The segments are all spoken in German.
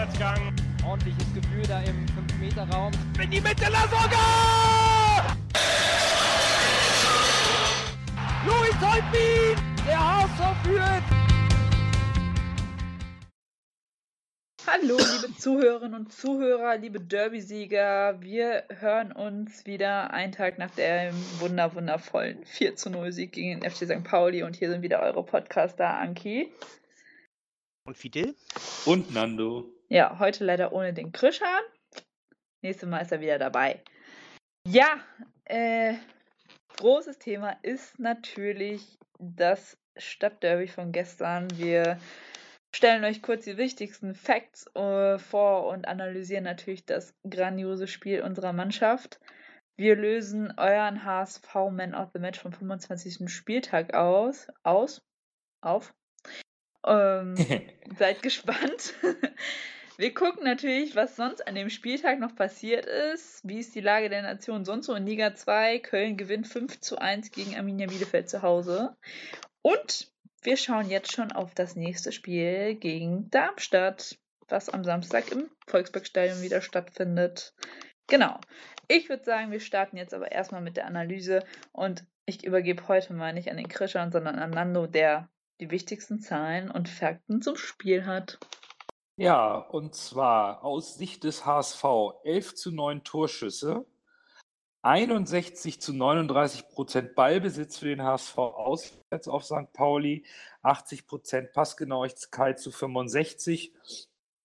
Vorwärtsgang. Ordentliches Gefühl da im 5-Meter-Raum. In die Mitte, Lasogga! Louis Holtbein! Der HSV führt! Hallo, liebe Zuhörerinnen und Zuhörer, liebe Derby-Sieger. Wir hören uns wieder einen Tag nach dem wunder wundervollen 4 zu 0 Sieg gegen den FC St. Pauli und hier sind wieder eure Podcaster Anki. Und Fidel? Und Nando. Ja, heute leider ohne den Krischan. Nächstes Mal ist er wieder dabei. Ja, äh, großes Thema ist natürlich das Stadtderby von gestern. Wir stellen euch kurz die wichtigsten Facts äh, vor und analysieren natürlich das grandiose Spiel unserer Mannschaft. Wir lösen euren HSV Man of the Match vom 25. Spieltag aus. Aus? Auf? Ähm, seid gespannt. Wir gucken natürlich, was sonst an dem Spieltag noch passiert ist. Wie ist die Lage der Nation sonst so in Liga 2? Köln gewinnt 5 zu 1 gegen Arminia Bielefeld zu Hause. Und wir schauen jetzt schon auf das nächste Spiel gegen Darmstadt, was am Samstag im Volksbergstadion wieder stattfindet. Genau. Ich würde sagen, wir starten jetzt aber erstmal mit der Analyse und ich übergebe heute mal nicht an den Krischan, sondern an Nando, der die wichtigsten Zahlen und Fakten zum Spiel hat. Ja, und zwar aus Sicht des HSV 11 zu 9 Torschüsse, 61 zu 39 Prozent Ballbesitz für den HSV auswärts auf St. Pauli, 80 Prozent Passgenauigkeit zu 65,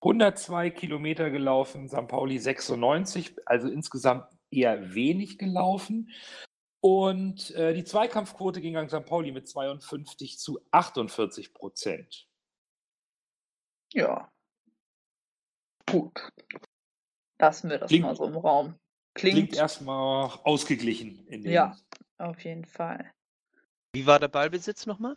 102 Kilometer gelaufen, St. Pauli 96, also insgesamt eher wenig gelaufen. Und äh, die Zweikampfquote ging an St. Pauli mit 52 zu 48 Prozent. Ja. Gut. Lassen wir das Klingt- mal so im Raum. Klingt, Klingt, erstmal ausgeglichen. Ja. auf jeden Fall. Wie war der Ballbesitz nochmal?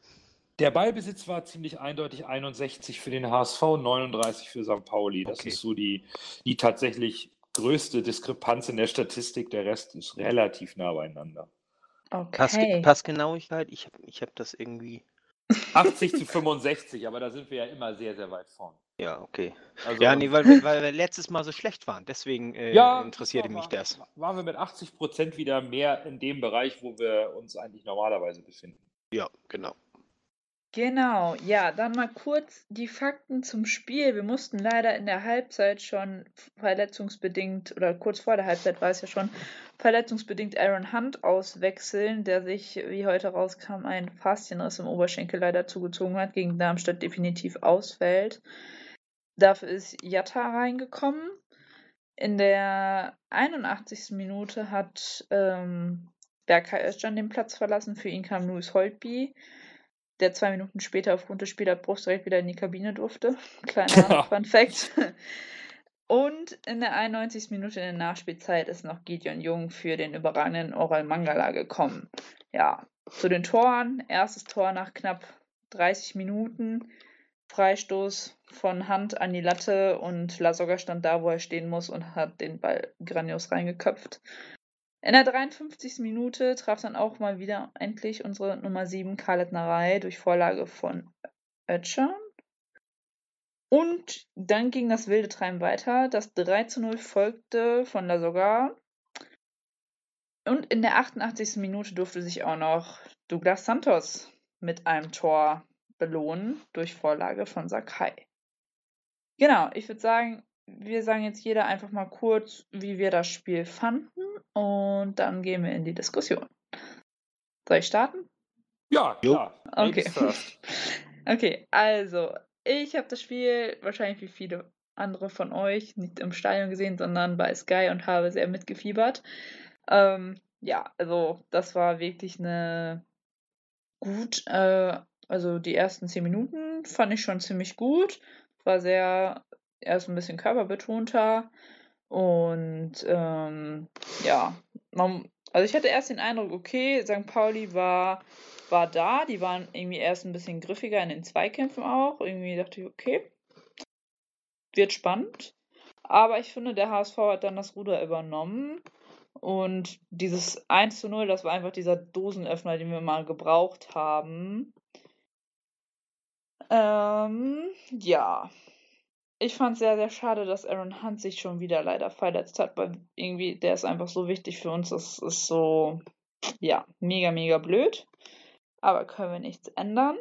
Der Ballbesitz war ziemlich eindeutig 61 für den HSV, 39 für St. Pauli. Das Okay. ist so die, die tatsächlich größte Diskrepanz in der Statistik. Der Rest ist relativ nah beieinander. Okay. Passgenauigkeit? Ich habe ich hab das irgendwie. 80 zu 65, aber da sind wir ja immer sehr, sehr weit vorn. Ja, okay. Also, Ja, nee, weil, wir- weil wir letztes Mal so schlecht waren. Deswegen äh, ja, interessierte war- mich das. Waren wir mit 80 Prozent wieder mehr in dem Bereich, wo wir uns eigentlich normalerweise befinden. Ja, genau. Genau, ja, dann mal kurz die Fakten zum Spiel. Wir mussten leider in der Halbzeit schon verletzungsbedingt, oder kurz vor der Halbzeit war es ja schon, verletzungsbedingt Aaron Hunt auswechseln, der sich, wie heute rauskam, ein Faszienriss im Oberschenkel leider zugezogen hat, gegen Darmstadt definitiv ausfällt. Dafür ist Jatta reingekommen. In der 81. Minute hat ähm, Berkay Özcan den Platz verlassen. Für ihn kam Louis Holtby der zwei Minuten später aufgrund des Spielabbruchs direkt wieder in die Kabine durfte. Kleiner Fun Fact. Und in der 91. Minute in der Nachspielzeit ist noch Gideon Jung für den überragenden Oral Mangala gekommen. Ja, zu den Toren. Erstes Tor nach knapp 30 Minuten. Freistoß von Hand an die Latte und Lasogga stand da, wo er stehen muss und hat den Ball grandios reingeköpft. In der 53. Minute traf dann auch mal wieder endlich unsere Nummer 7 Khaled Narei durch Vorlage von Özcan. Und dann ging das wilde Treiben weiter. Das 3 zu 0 folgte von Lasogga. Und in der 88. Minute durfte sich auch noch Douglas Santos mit einem Tor belohnen durch Vorlage von Sakai. Genau, ich würde sagen, wir sagen jetzt jeder einfach mal kurz, wie wir das Spiel fanden und dann gehen wir in die Diskussion. Soll ich starten? Ja, Jo. klar. Okay. Okay, also ich habe das Spiel wahrscheinlich wie viele andere von euch nicht im Stadion gesehen, sondern bei Sky und habe sehr mitgefiebert. Ähm, ja, also das war wirklich eine gut, äh, also die ersten zehn Minuten fand ich schon ziemlich gut. War sehr erst ein bisschen körperbetonter und ähm, ja, man, also ich hatte erst den Eindruck, okay, St. Pauli war, war da, die waren irgendwie erst ein bisschen griffiger in den Zweikämpfen auch. Irgendwie dachte ich, okay, wird spannend. Aber ich finde, der HSV hat dann das Ruder übernommen. Und dieses 1 zu 0, das war einfach dieser Dosenöffner, den wir mal gebraucht haben. Ähm, ja. Ich fand es sehr, sehr schade, dass Aaron Hunt sich schon wieder leider verletzt hat, weil irgendwie der ist einfach so wichtig für uns. Das ist so, ja, mega, mega blöd. Aber können wir nichts ändern.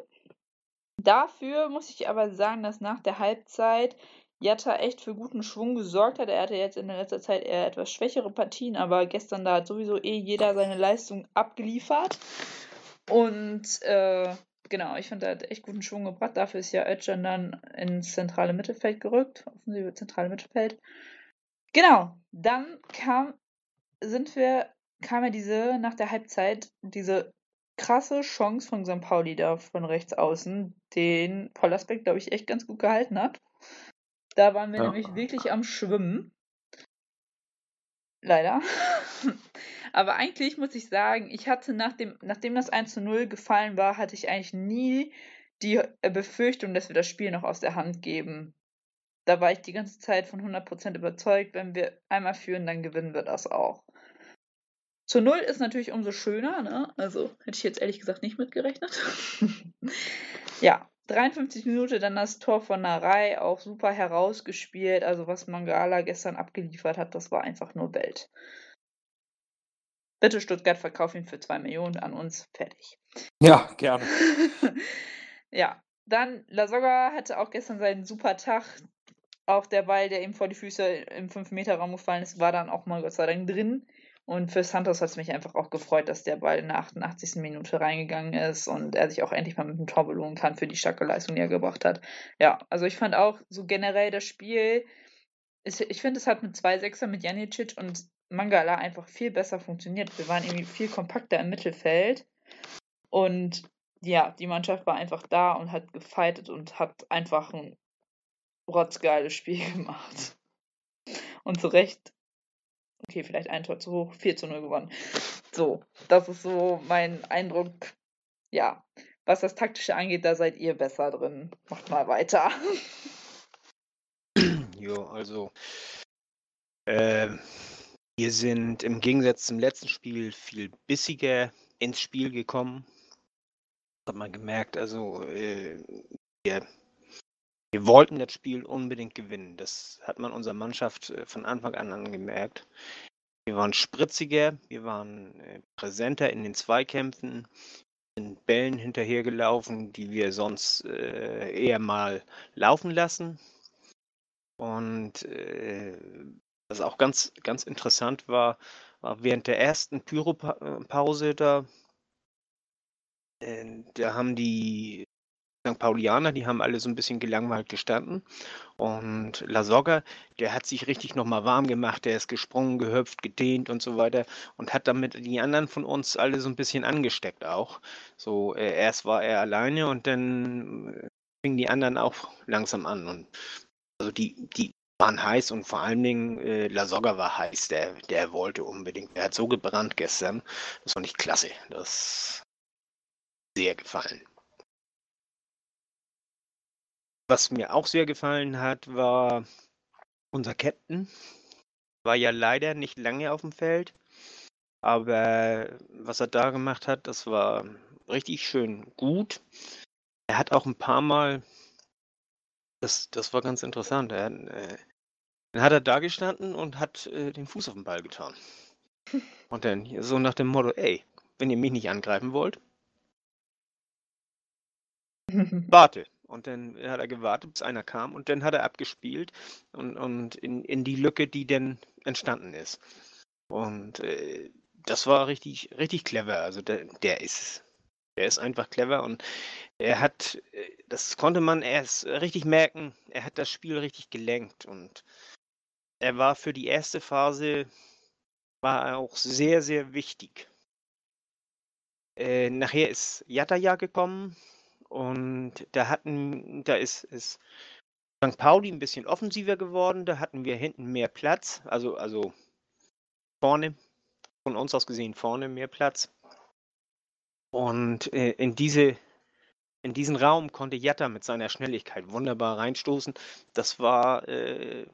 Dafür muss ich aber sagen, dass nach der Halbzeit Jatta echt für guten Schwung gesorgt hat. Er hatte jetzt in der letzter Zeit eher etwas schwächere Partien, aber gestern da hat sowieso eh jeder seine Leistung abgeliefert. Und äh, genau, ich fand, er hat echt guten Schwung gebracht. Dafür ist ja Özcan dann ins zentrale Mittelfeld gerückt, offensive zentrale Mittelfeld. Genau, dann kam, sind wir, kam ja diese, nach der Halbzeit, diese krasse Chance von St. Pauli da von rechts außen, den Pollersbeck, glaube ich, echt ganz gut gehalten hat. Da waren wir Ja. nämlich wirklich am Schwimmen. Leider. Aber eigentlich muss ich sagen, ich hatte nach dem, nachdem das 1 zu 0 gefallen war, hatte ich eigentlich nie die äh, Befürchtung, dass wir das Spiel noch aus der Hand geben. Da war ich die ganze Zeit von 100% überzeugt, wenn wir einmal führen, dann gewinnen wir das auch. Zu 0 ist natürlich umso schöner, ne? Also hätte ich jetzt ehrlich gesagt nicht mitgerechnet. ja, 53 Minuten dann das Tor von Narei, auch super herausgespielt. Also was Mangala gestern abgeliefert hat, das war einfach nur Welt. Bitte Stuttgart, verkauf ihn für 2 Millionen an uns. Fertig. Ja, gerne. ja, dann Lasogga hatte auch gestern seinen super Tag. Auch der Ball, der ihm vor die Füße im 5-Meter-Raum gefallen ist, war dann auch mal Gott sei Dank drin. Und für Santos hat es mich einfach auch gefreut, dass der Ball in der 88. Minute reingegangen ist und er sich auch endlich mal mit dem Tor belohnen kann für die starke Leistung, die er gebracht hat. Ja, also ich fand auch so generell das Spiel, ist, ich finde, es hat mit zwei Sechser mit Janicic und Mangala einfach viel besser funktioniert. Wir waren irgendwie viel kompakter im Mittelfeld und ja, die Mannschaft war einfach da und hat gefightet und hat einfach ein rotzgeiles Spiel gemacht. Und zu Recht, okay, vielleicht ein Tor zu hoch, 4 zu 0 gewonnen. So, das ist so mein Eindruck. Ja, was das Taktische angeht, da seid ihr besser drin. Macht mal weiter. Jo, also äh, wir sind im Gegensatz zum letzten Spiel viel bissiger ins Spiel gekommen. Das hat man gemerkt, also äh, wir, wir wollten das Spiel unbedingt gewinnen. Das hat man unserer Mannschaft äh, von Anfang an angemerkt. Wir waren spritziger, wir waren äh, präsenter in den Zweikämpfen, sind Bällen hinterhergelaufen, die wir sonst äh, eher mal laufen lassen. Und äh, was auch ganz, ganz interessant war, war während der ersten Pyropause da, da haben die St. Paulianer, die haben alle so ein bisschen gelangweilt gestanden. Und Lasogga, der hat sich richtig nochmal warm gemacht, der ist gesprungen, gehüpft, gedehnt und so weiter und hat damit die anderen von uns alle so ein bisschen angesteckt auch. So, äh, erst war er alleine und dann fingen die anderen auch langsam an. Und also die, die waren heiß und vor allen Dingen äh, Lasogga war heiß, der, der wollte unbedingt. Der hat so gebrannt gestern. Das fand ich klasse. Das sehr gefallen. Was mir auch sehr gefallen hat, war unser Captain. War ja leider nicht lange auf dem Feld. Aber was er da gemacht hat, das war richtig schön gut. Er hat auch ein paar Mal, das, das war ganz interessant, er, äh, dann hat er da gestanden und hat äh, den Fuß auf den Ball getan. Und dann so nach dem Motto, ey, wenn ihr mich nicht angreifen wollt, warte. Und dann hat er gewartet, bis einer kam und dann hat er abgespielt und, und in, in die Lücke, die dann entstanden ist. Und äh, das war richtig, richtig clever. Also der, der ist, der ist einfach clever und er hat, äh, das konnte man erst richtig merken, er hat das Spiel richtig gelenkt und er war für die erste Phase war er auch sehr, sehr wichtig. Äh, nachher ist Yataya gekommen und da hatten, da ist, ist St. Pauli ein bisschen offensiver geworden, da hatten wir hinten mehr Platz, also, also vorne, von uns aus gesehen vorne mehr Platz. Und äh, in diese in diesen Raum konnte Jatta mit seiner Schnelligkeit wunderbar reinstoßen. Das war, äh,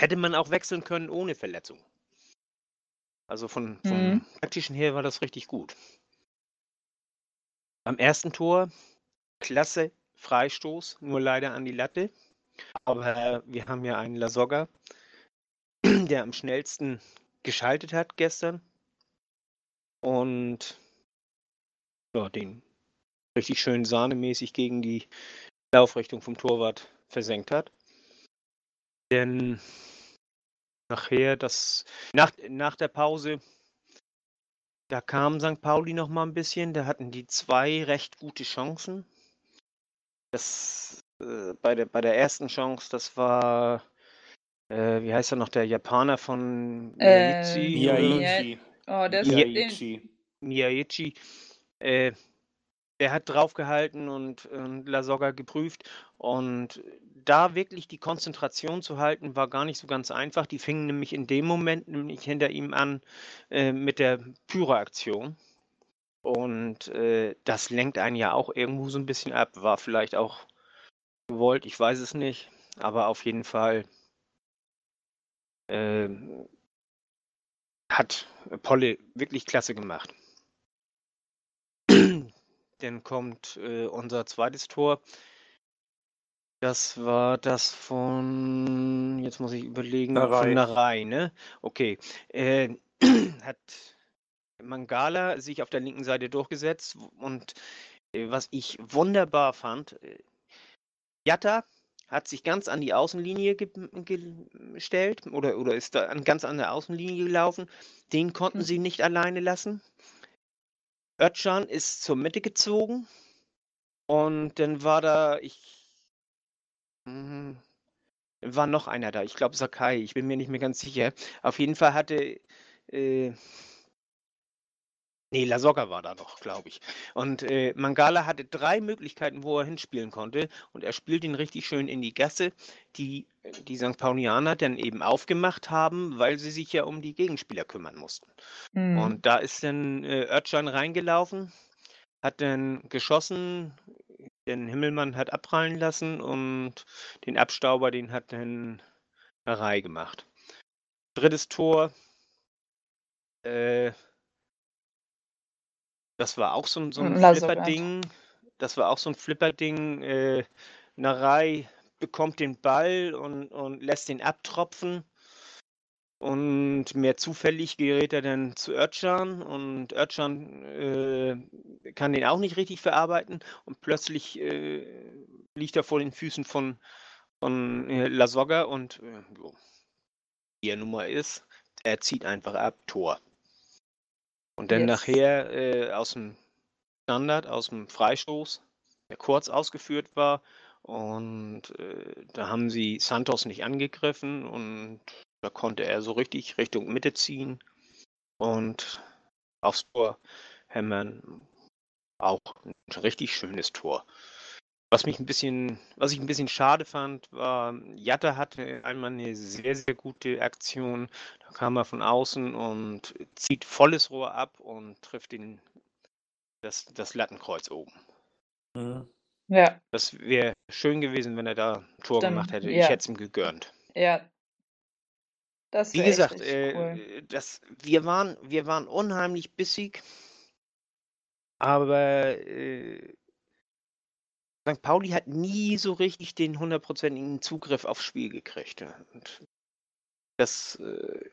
hätte man auch wechseln können ohne Verletzung. Also von, vom Mhm. taktischen her war das richtig gut. Am ersten Tor, klasse Freistoß, nur leider an die Latte. Aber wir haben ja einen Lasogga, der am schnellsten geschaltet hat gestern. Und ja, den richtig schön sahnemäßig gegen die Laufrichtung vom Torwart versenkt hat. Denn nachher, das, nach, nach der Pause, da kam St. Pauli noch mal ein bisschen, da hatten die zwei recht gute Chancen. Das, äh, bei, der, bei der ersten Chance, das war, äh, wie heißt er noch, der Japaner von Äh, Miyaichi? Miyaichi. Oh, Ja, den, Miyaichi. Miyaichi, äh, der hat draufgehalten und, und Lasogga geprüft. Und da wirklich die Konzentration zu halten, war gar nicht so ganz einfach. Die fingen nämlich in dem Moment nämlich hinter ihm an äh, mit der Pyro-Aktion. Und äh, das lenkt einen ja auch irgendwo so ein bisschen ab. War vielleicht auch gewollt, ich weiß es nicht. Aber auf jeden Fall ähm, hat Polle wirklich klasse gemacht. Dann kommt äh, unser zweites Tor. Das war das von, jetzt muss ich überlegen, Narei. von Narei, ne? Okay. Äh, hat Mangala sich auf der linken Seite durchgesetzt und äh, was ich wunderbar fand, äh, Jatta hat sich ganz an die Außenlinie ge gestellt oder, oder ist da an, ganz an der Außenlinie gelaufen. Den konnten Hm. sie nicht alleine lassen. Özcan ist zur Mitte gezogen und dann war da, ich, hm, war noch einer da. Ich glaube Sakai, ich bin mir nicht mehr ganz sicher. Auf jeden Fall hatte, äh, nee, Lasogga war da noch, glaube ich. Und äh, Mangala hatte drei Möglichkeiten, wo er hinspielen konnte und er spielt ihn richtig schön in die Gasse, die die St. Paulianer dann eben aufgemacht haben, weil sie sich ja um die Gegenspieler kümmern mussten. Hm. Und da ist dann äh, Özcan reingelaufen, hat dann geschossen, den Himmelmann hat abprallen lassen und den Abstauber, den hat dann Narei gemacht. Drittes Tor, äh, das war auch so ein, so ein. Flipperding. Das war auch so ein Flipperding. Äh, Narei bekommt den Ball und, und lässt den abtropfen. Und mehr zufällig gerät er dann zu Özcan und Özcan äh, kann den auch nicht richtig verarbeiten und plötzlich äh, liegt er vor den Füßen von, von äh, Lasogga und äh, wie er nun mal ist, er zieht einfach ab, Tor. Und dann Yes. nachher äh, aus dem Standard, aus dem Freistoß, der kurz ausgeführt war. Und äh, da haben sie Santos nicht angegriffen und da konnte er so richtig Richtung Mitte ziehen und aufs Tor hämmern. Auch ein richtig schönes Tor. Was mich ein bisschen, was ich ein bisschen schade fand, war, Jatta hatte einmal eine sehr, sehr gute Aktion. Da kam er von außen und zieht volles Rohr ab und trifft den, das, das Lattenkreuz oben. Mhm. Ja, Das wäre schön gewesen, wenn er da ein Tor Stimmt, gemacht hätte. ja. Ich hätte es ihm gegönnt. ja. Das Wie gesagt, äh, cool. das, wir, waren, wir waren unheimlich bissig, aber äh, St. Pauli hat nie so richtig den hundertprozentigen Zugriff aufs Spiel gekriegt. Und das äh,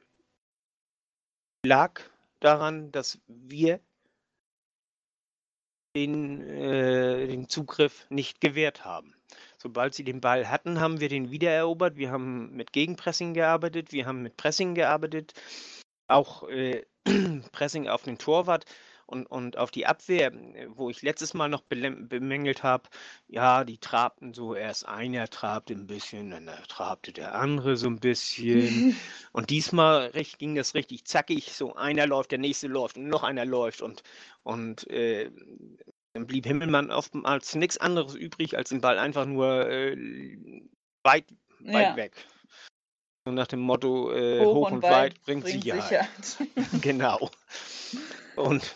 lag daran, dass wir den, äh, den Zugriff nicht gewährt haben. Sobald sie den Ball hatten, haben wir den wiedererobert. Wir haben mit Gegenpressing gearbeitet, wir haben mit Pressing gearbeitet, auch äh, Pressing auf den Torwart und, und auf die Abwehr, äh, wo ich letztes Mal noch bemängelt habe, ja, die trabten so, erst einer trabte ein bisschen, dann trabte der andere so ein bisschen. Und diesmal recht, ging das richtig zackig. So einer läuft, der nächste läuft und noch einer läuft. Und, und äh, dann blieb Himmelmann oftmals nichts anderes übrig, als den Ball einfach nur äh, weit, weit Ja. weg. So nach dem Motto, äh, hoch, und weit, bringt, Sicherheit. Genau. Und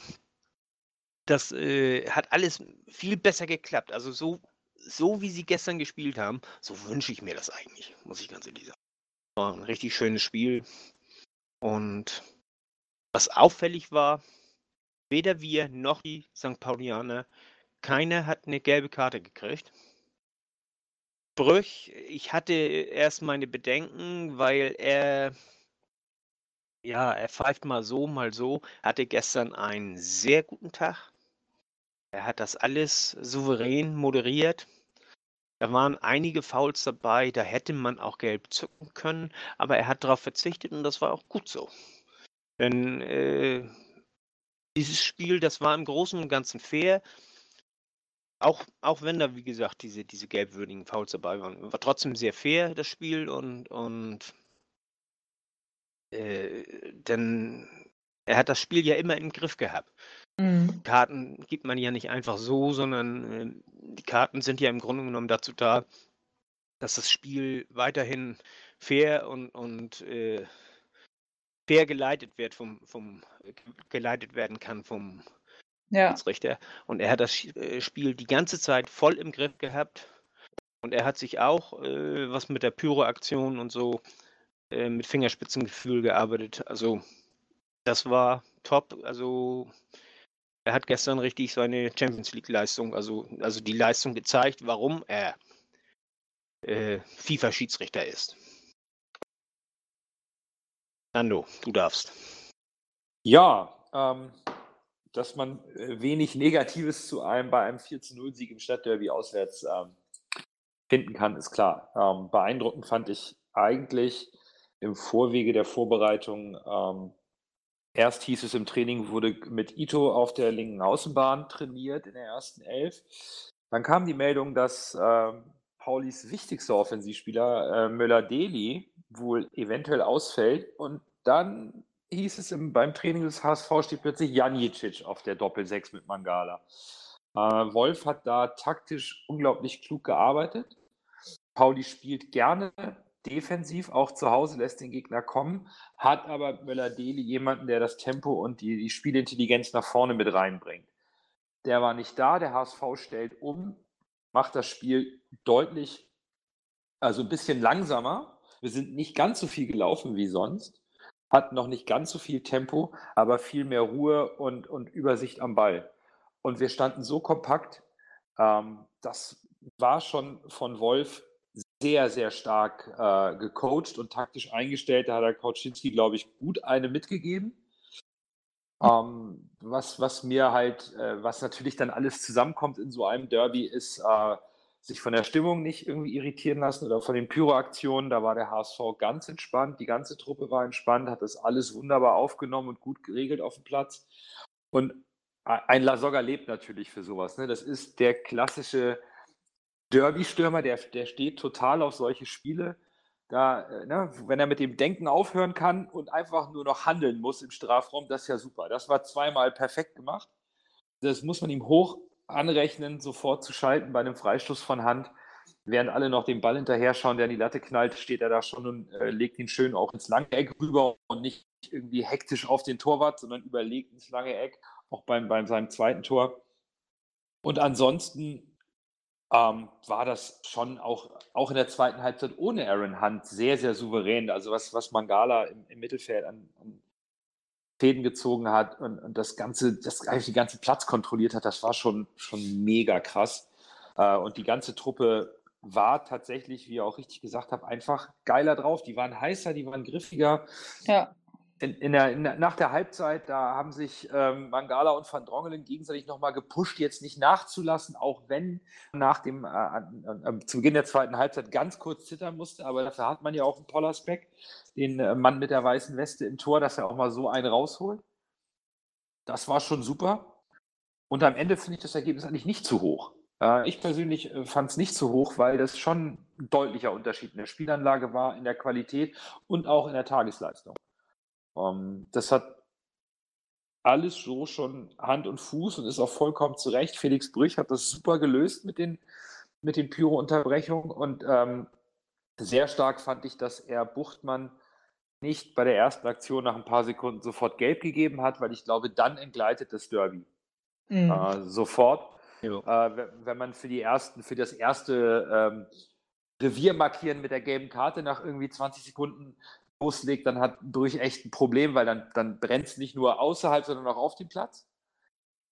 das äh, hat alles viel besser geklappt. Also so, so wie sie gestern gespielt haben, so wünsche ich mir das eigentlich, muss ich ganz ehrlich sagen. War ein richtig schönes Spiel. Und was auffällig war, weder wir noch die St. Paulianer, keiner hat eine gelbe Karte gekriegt. Brüch, ich hatte erst meine Bedenken, weil er, ja, er pfeift mal so, mal so, hatte gestern einen sehr guten Tag. Er hat das alles souverän moderiert. Da waren einige Fouls dabei, da hätte man auch gelb zücken können, aber er hat darauf verzichtet und das war auch gut so. Denn äh, dieses Spiel, das war im Großen und Ganzen fair. Auch, auch wenn da, wie gesagt, diese, diese gelbwürdigen Fouls dabei waren, war trotzdem sehr fair, das Spiel. Und, und äh, denn er hat das Spiel ja immer im Griff gehabt. Mhm. Karten gibt man ja nicht einfach so, sondern äh, die Karten sind ja im Grunde genommen dazu da, dass das Spiel weiterhin fair und, und äh, fair geleitet wird vom, vom geleitet werden kann vom Ja. Richter. Und er hat das äh, Spiel die ganze Zeit voll im Griff gehabt. Und er hat sich auch äh, was mit der Pyro-Aktion und so äh, mit Fingerspitzengefühl gearbeitet. Also das war top. Also er hat gestern richtig seine Champions League-Leistung, also, also die Leistung gezeigt, warum er äh, FIFA-Schiedsrichter ist. Nando, du darfst. Ja, ähm, dass man äh, wenig Negatives zu einem bei einem 4 zu 0 Sieg im Stadtderby auswärts ähm, finden kann, ist klar. Ähm, beeindruckend fand ich eigentlich im Vorwege der Vorbereitung, ähm, erst hieß es im Training, wurde mit Ito auf der linken Außenbahn trainiert in der ersten Elf. Dann kam die Meldung, dass ähm, Paulis wichtigster Offensivspieler äh, Möller-Deli wohl eventuell ausfällt und dann hieß es im, beim Training des HSV steht plötzlich Janicic auf der Doppel-6 mit Mangala. Äh, Wolf hat da taktisch unglaublich klug gearbeitet. Pauli spielt gerne defensiv, auch zu Hause lässt den Gegner kommen, hat aber Möller-Deli jemanden, der das Tempo und die, die Spielintelligenz nach vorne mit reinbringt. Der war nicht da, der HSV stellt um, macht das Spiel deutlich, also ein bisschen langsamer. Wir sind nicht ganz so viel gelaufen wie sonst, hatten noch nicht ganz so viel Tempo, aber viel mehr Ruhe und, und Übersicht am Ball. Und wir standen so kompakt, ähm, das war schon von Wolf sehr, sehr stark äh, gecoacht und taktisch eingestellt. Da hat der Kauczynski, glaube ich, gut eine mitgegeben. Ähm, was, was mir halt, äh, was natürlich dann alles zusammenkommt in so einem Derby, ist, äh, sich von der Stimmung nicht irgendwie irritieren lassen oder von den Pyroaktionen. Da war der HSV ganz entspannt, die ganze Truppe war entspannt, hat das alles wunderbar aufgenommen und gut geregelt auf dem Platz. Und ein Lasogga lebt natürlich für sowas. Ne? Das ist der klassische Derby-Stürmer, der, der steht total auf solche Spiele. Da, äh, ne, wenn er mit dem Denken aufhören kann und einfach nur noch handeln muss im Strafraum, das ist ja super. Das war zweimal perfekt gemacht. Das muss man ihm hoch anrechnen, sofort zu schalten bei einem Freistoß von Hand. Während alle noch den Ball hinterher schauen, der in die Latte knallt, steht er da schon und äh, legt ihn schön auch ins lange Eck rüber und nicht irgendwie hektisch auf den Torwart, sondern überlegt ins lange Eck, auch beim, beim seinem zweiten Tor. Und ansonsten ähm, war das schon auch, auch in der zweiten Halbzeit ohne Aaron Hunt sehr, sehr souverän. Also was, was Mangala im, im Mittelfeld an, an, Fäden gezogen hat und, und, das ganze, das eigentlich den ganzen Platz kontrolliert hat, das war schon, schon mega krass. Äh, und die ganze Truppe war tatsächlich, wie ihr auch richtig gesagt habt, einfach geiler drauf. Die waren heißer, die waren griffiger. Ja in, in der, in nach der Halbzeit, da haben sich ähm, Mangala und Van Drongelen gegenseitig nochmal gepusht, jetzt nicht nachzulassen, auch wenn nach dem, äh, äh, zu Beginn der zweiten Halbzeit ganz kurz zittern musste, aber dafür hat man ja auch einen Pollersbeck, den äh, Mann mit der weißen Weste im Tor, dass er auch mal so einen rausholt. Das war schon super. Und am Ende finde ich das Ergebnis eigentlich nicht zu hoch. Äh, ich persönlich äh, fand es nicht zu hoch, weil das schon ein deutlicher Unterschied in der Spielanlage war, in der Qualität und auch in der Tagesleistung. Ähm, das hat alles so schon Hand und Fuß und ist auch vollkommen zurecht. Felix Brüch hat das super gelöst mit den, mit den Pyro-Unterbrechungen und ähm, sehr stark fand ich, dass er Buchtmann nicht bei der ersten Aktion nach ein paar Sekunden sofort gelb gegeben hat, weil ich glaube, dann entgleitet das Derby. Mhm. Äh, sofort. Äh, wenn man für die ersten, für das erste ähm, Revier markieren mit der gelben Karte nach irgendwie 20 Sekunden loslegt, dann hat Brüch echt ein Problem, weil dann, dann brennt es nicht nur außerhalb, sondern auch auf dem Platz.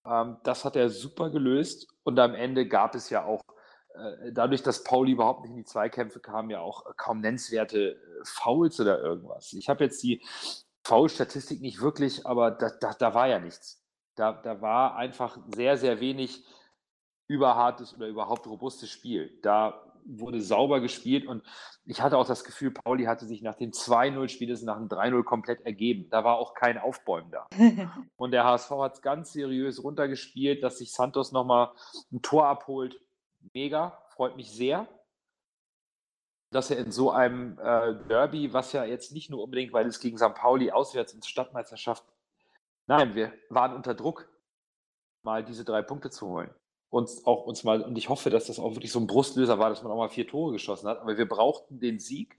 Ähm, das hat er super gelöst und am Ende gab es ja auch äh, dadurch, dass Pauli überhaupt nicht in die Zweikämpfe kam, ja auch kaum nennenswerte äh, Fouls oder irgendwas. Ich habe jetzt die Foul-Statistik nicht wirklich, aber da, da, da war ja nichts. Da, da war einfach sehr, sehr wenig überhartes oder überhaupt robustes Spiel. Da wurde sauber gespielt und ich hatte auch das Gefühl, Pauli hatte sich nach dem 2-0 spätestens nach dem 3-0 komplett ergeben. Da war auch kein Aufbäumen da. und der HSV hat es ganz seriös runtergespielt, dass sich Santos nochmal ein Tor abholt. Mega, freut mich sehr dass er in so einem äh, Derby, was ja jetzt nicht nur unbedingt, weil es gegen St. Pauli auswärts ins Stadtmeisterschaft, nein, wir waren unter Druck, mal diese drei Punkte zu holen. Und auch uns mal, und ich hoffe, dass das auch wirklich so ein Brustlöser war, dass man auch mal vier Tore geschossen hat. Aber wir brauchten den Sieg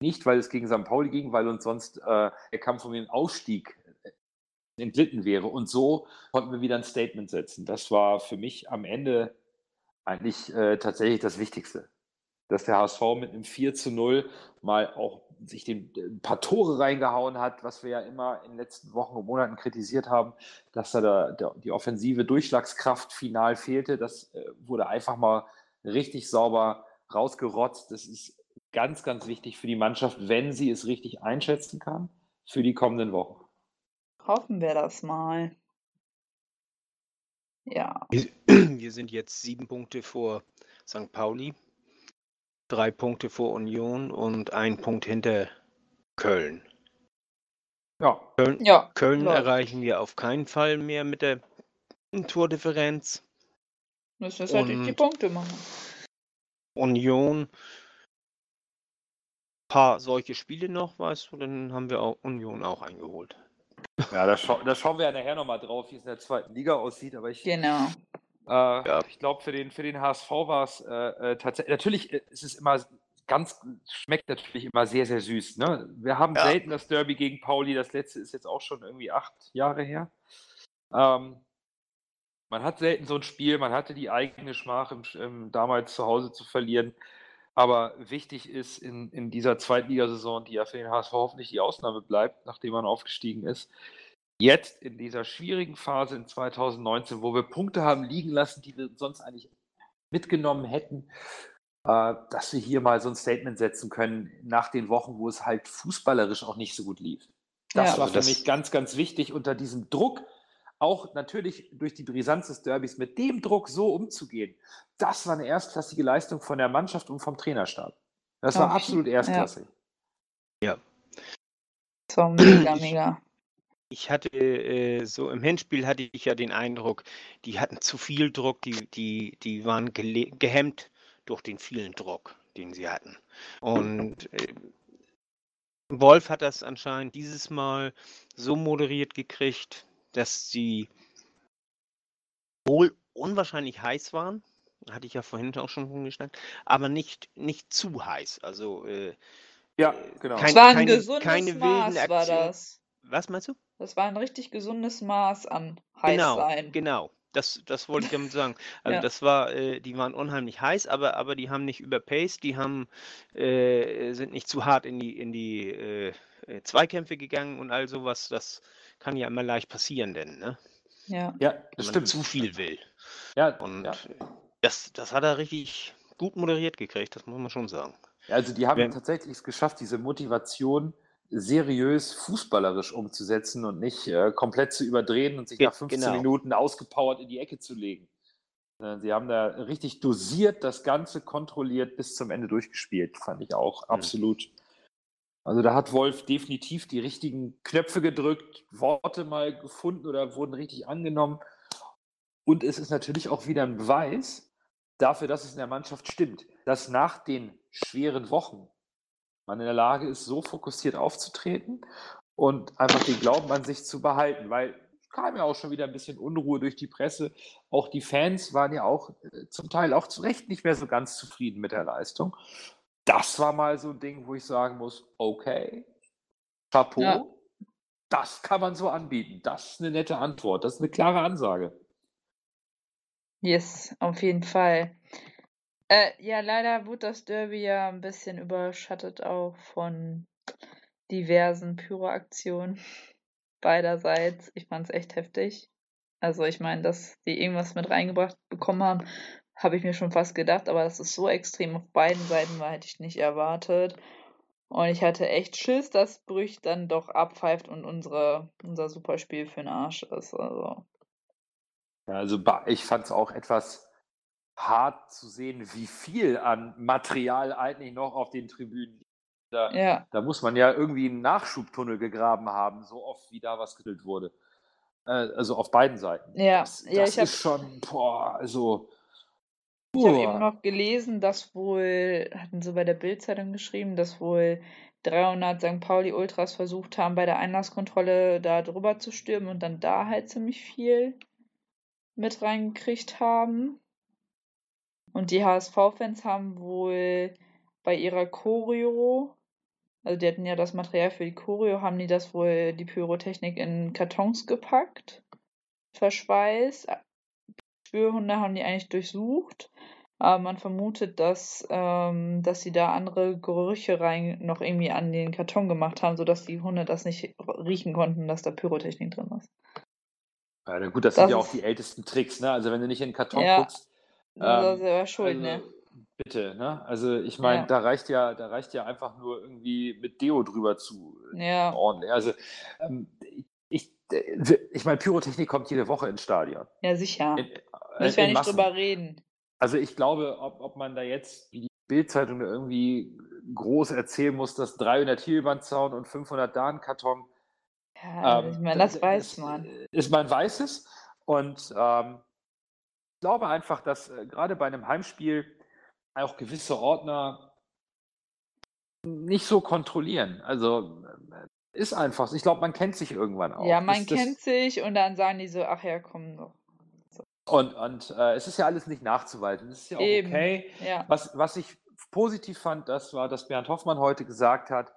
nicht, weil es gegen St. Pauli ging, weil uns sonst äh, der Kampf um den Aufstieg äh, entglitten wäre. Und so konnten wir wieder ein Statement setzen. Das war für mich am Ende eigentlich äh, tatsächlich das Wichtigste dass der HSV mit einem 4 zu 0 mal auch sich den, ein paar Tore reingehauen hat, was wir ja immer in den letzten Wochen und Monaten kritisiert haben, dass da der, der, die offensive Durchschlagskraft final fehlte. Das äh, wurde einfach mal richtig sauber rausgerotzt. Das ist ganz, ganz wichtig für die Mannschaft, wenn sie es richtig einschätzen kann für die kommenden Wochen. Hoffen wir das mal. Ja. Wir sind jetzt sieben Punkte vor St. Pauli drei Punkte vor Union und ein Punkt hinter Köln. Ja. Köln, Ja, Köln erreichen wir auf keinen Fall mehr mit der Tordifferenz. Müssen jetzt natürlich die Punkte machen. Union, paar solche Spiele noch, weißt du, dann haben wir auch Union auch eingeholt. Ja, da, schau, da schauen wir ja nachher nochmal drauf, wie es in der zweiten Liga aussieht. Aber ich, Genau. Äh, Ich glaube, für den, für den HSV war es äh, äh, tatsächlich, natürlich äh, ist es immer ganz, schmeckt natürlich immer sehr, sehr süß. Ne? Wir haben Ja. selten das Derby gegen Pauli, das letzte ist jetzt auch schon irgendwie acht Jahre her. Ähm, man hat selten so ein Spiel, man hatte die eigene Schmach, im, im, damals zu Hause zu verlieren. Aber wichtig ist in, in dieser Zweitligasaison, die ja für den HSV hoffentlich die Ausnahme bleibt, nachdem man aufgestiegen ist, jetzt in dieser schwierigen Phase in 2019, wo wir Punkte haben liegen lassen, die wir sonst eigentlich mitgenommen hätten, äh, dass wir hier mal so ein Statement setzen können nach den Wochen, wo es halt fußballerisch auch nicht so gut lief. Das Ja. war für das- mich ganz, ganz wichtig, unter diesem Druck, auch natürlich durch die Brisanz des Derbys, mit dem Druck so umzugehen. Das war eine erstklassige Leistung von der Mannschaft und vom Trainerstab. Das war absolut erstklassig. So, mega, mega. Ich hatte äh, so im Hinspiel hatte ich ja den Eindruck, die hatten zu viel Druck, die, die, die waren gehemmt durch den vielen Druck, den sie hatten. Und äh, Wolf hat das anscheinend dieses Mal so moderiert gekriegt, dass sie wohl unwahrscheinlich heiß waren. Hatte ich ja vorhin auch schon rumgeschnackt, aber nicht, nicht zu heiß. Also äh, Ja, genau. Kein- Es war ein keine- gesundes keine wilden Maß, war Aktionen. das. was meinst du? Das war ein richtig gesundes Maß an heiß Genau, sein. genau. Das, das wollte ich damit sagen. Also Ja. das war, äh, die waren unheimlich heiß, aber, aber die haben nicht überpaced, die haben, äh, sind nicht zu hart in die, in die äh, äh, Zweikämpfe gegangen und all sowas. Das kann ja immer leicht passieren, denn, ne? Ja. Ja, Wenn das man stimmt. zu viel will. Ja, Und ja. äh, das, das hat er richtig gut moderiert gekriegt, das muss man schon sagen. Ja, Also die haben Wenn- tatsächlich es geschafft, diese Motivation seriös fußballerisch umzusetzen und nicht äh, komplett zu überdrehen und sich nach 15 genau. Minuten ausgepowert in die Ecke zu legen. Sie haben da richtig dosiert das Ganze kontrolliert bis zum Ende durchgespielt, fand ich auch Mhm. absolut. Also da hat Wolf definitiv die richtigen Knöpfe gedrückt, Worte mal gefunden oder wurden richtig angenommen. Und es ist natürlich auch wieder ein Beweis dafür, dass es in der Mannschaft stimmt, dass nach den schweren Wochen man in der Lage ist, so fokussiert aufzutreten und einfach den Glauben an sich zu behalten, weil es kam ja auch schon wieder ein bisschen Unruhe durch die Presse. Auch die Fans waren ja auch äh, zum Teil auch zu Recht nicht mehr so ganz zufrieden mit der Leistung. Das war mal so ein Ding, wo ich sagen muss, okay, Chapeau, Ja. das kann man so anbieten. Das ist eine nette Antwort, das ist eine klare Ansage. Yes, auf jeden Fall. Äh, ja, leider wurde das Derby ja ein bisschen überschattet auch von diversen Pyroaktionen beiderseits. Ich fand es echt heftig. Also ich meine, dass die irgendwas mit reingebracht bekommen haben, habe ich mir schon fast gedacht, aber dass es so extrem auf beiden Seiten war, hätte ich nicht erwartet. Und ich hatte echt Schiss, dass Brüch dann doch abpfeift und unsere, unser Superspiel für den Arsch ist. Also. Ja, also ich fand es auch etwas hart zu sehen, wie viel an Material eigentlich noch auf den Tribünen liegt. Da, Ja, da muss man ja irgendwie einen Nachschubtunnel gegraben haben, so oft wie da was gedrillt wurde. Äh, also auf beiden Seiten. ja, Das, ja, das ich habe ist schon, boah, also. Ich habe eben noch gelesen, dass wohl, hatten sie bei der Bild-Zeitung geschrieben, dass wohl 300 St. Pauli Ultras versucht haben, bei der Einlasskontrolle da drüber zu stürmen und dann da halt ziemlich viel mit reingekriegt haben. Und die HSV-Fans haben wohl bei ihrer Choreo, also die hatten ja das Material für die Choreo, haben die das wohl, die Pyrotechnik in Kartons gepackt, verschweißt. Spürhunde haben die eigentlich durchsucht. Aber man vermutet, dass, ähm, dass sie da andere Gerüche rein noch irgendwie an den Karton gemacht haben, sodass die Hunde das nicht riechen konnten, dass da Pyrotechnik drin ist. Ja, na gut, das, Das sind ja auch die ältesten Tricks, ne? Also wenn du nicht in den Karton Ja, guckst, Das ist ähm, selber schuld, also, ne? bitte, ne? Also ich meine, Ja. da reicht ja, da reicht ja einfach nur irgendwie mit Deo drüber zu Ja, ordnen. Also ähm, ich, äh, ich meine, Pyrotechnik kommt jede Woche ins Stadion. ja, sicher. In, äh, Müssen wir in nicht Massen. drüber reden. Also ich glaube, ob, ob man da jetzt, wie die Bildzeitung da irgendwie groß erzählen muss, dass 300 Hilbandzaun und 500 Darnkarton Ja, Ähm, ich meine, das weiß das, man. äh, Ist man weiß es. Und ähm, glaube einfach, dass äh, gerade bei einem Heimspiel auch gewisse Ordner nicht so kontrollieren. Also äh, ist einfach. so. Ich glaube, man kennt sich irgendwann auch. Ja, man das- kennt sich und dann sagen die so, ach ja, komm doch. Und, und äh, es ist ja alles nicht nachzuweisen. Das ist ja auch Eben. okay. Ja, Was, was ich positiv fand, das war, dass Bernd Hoffmann heute gesagt hat,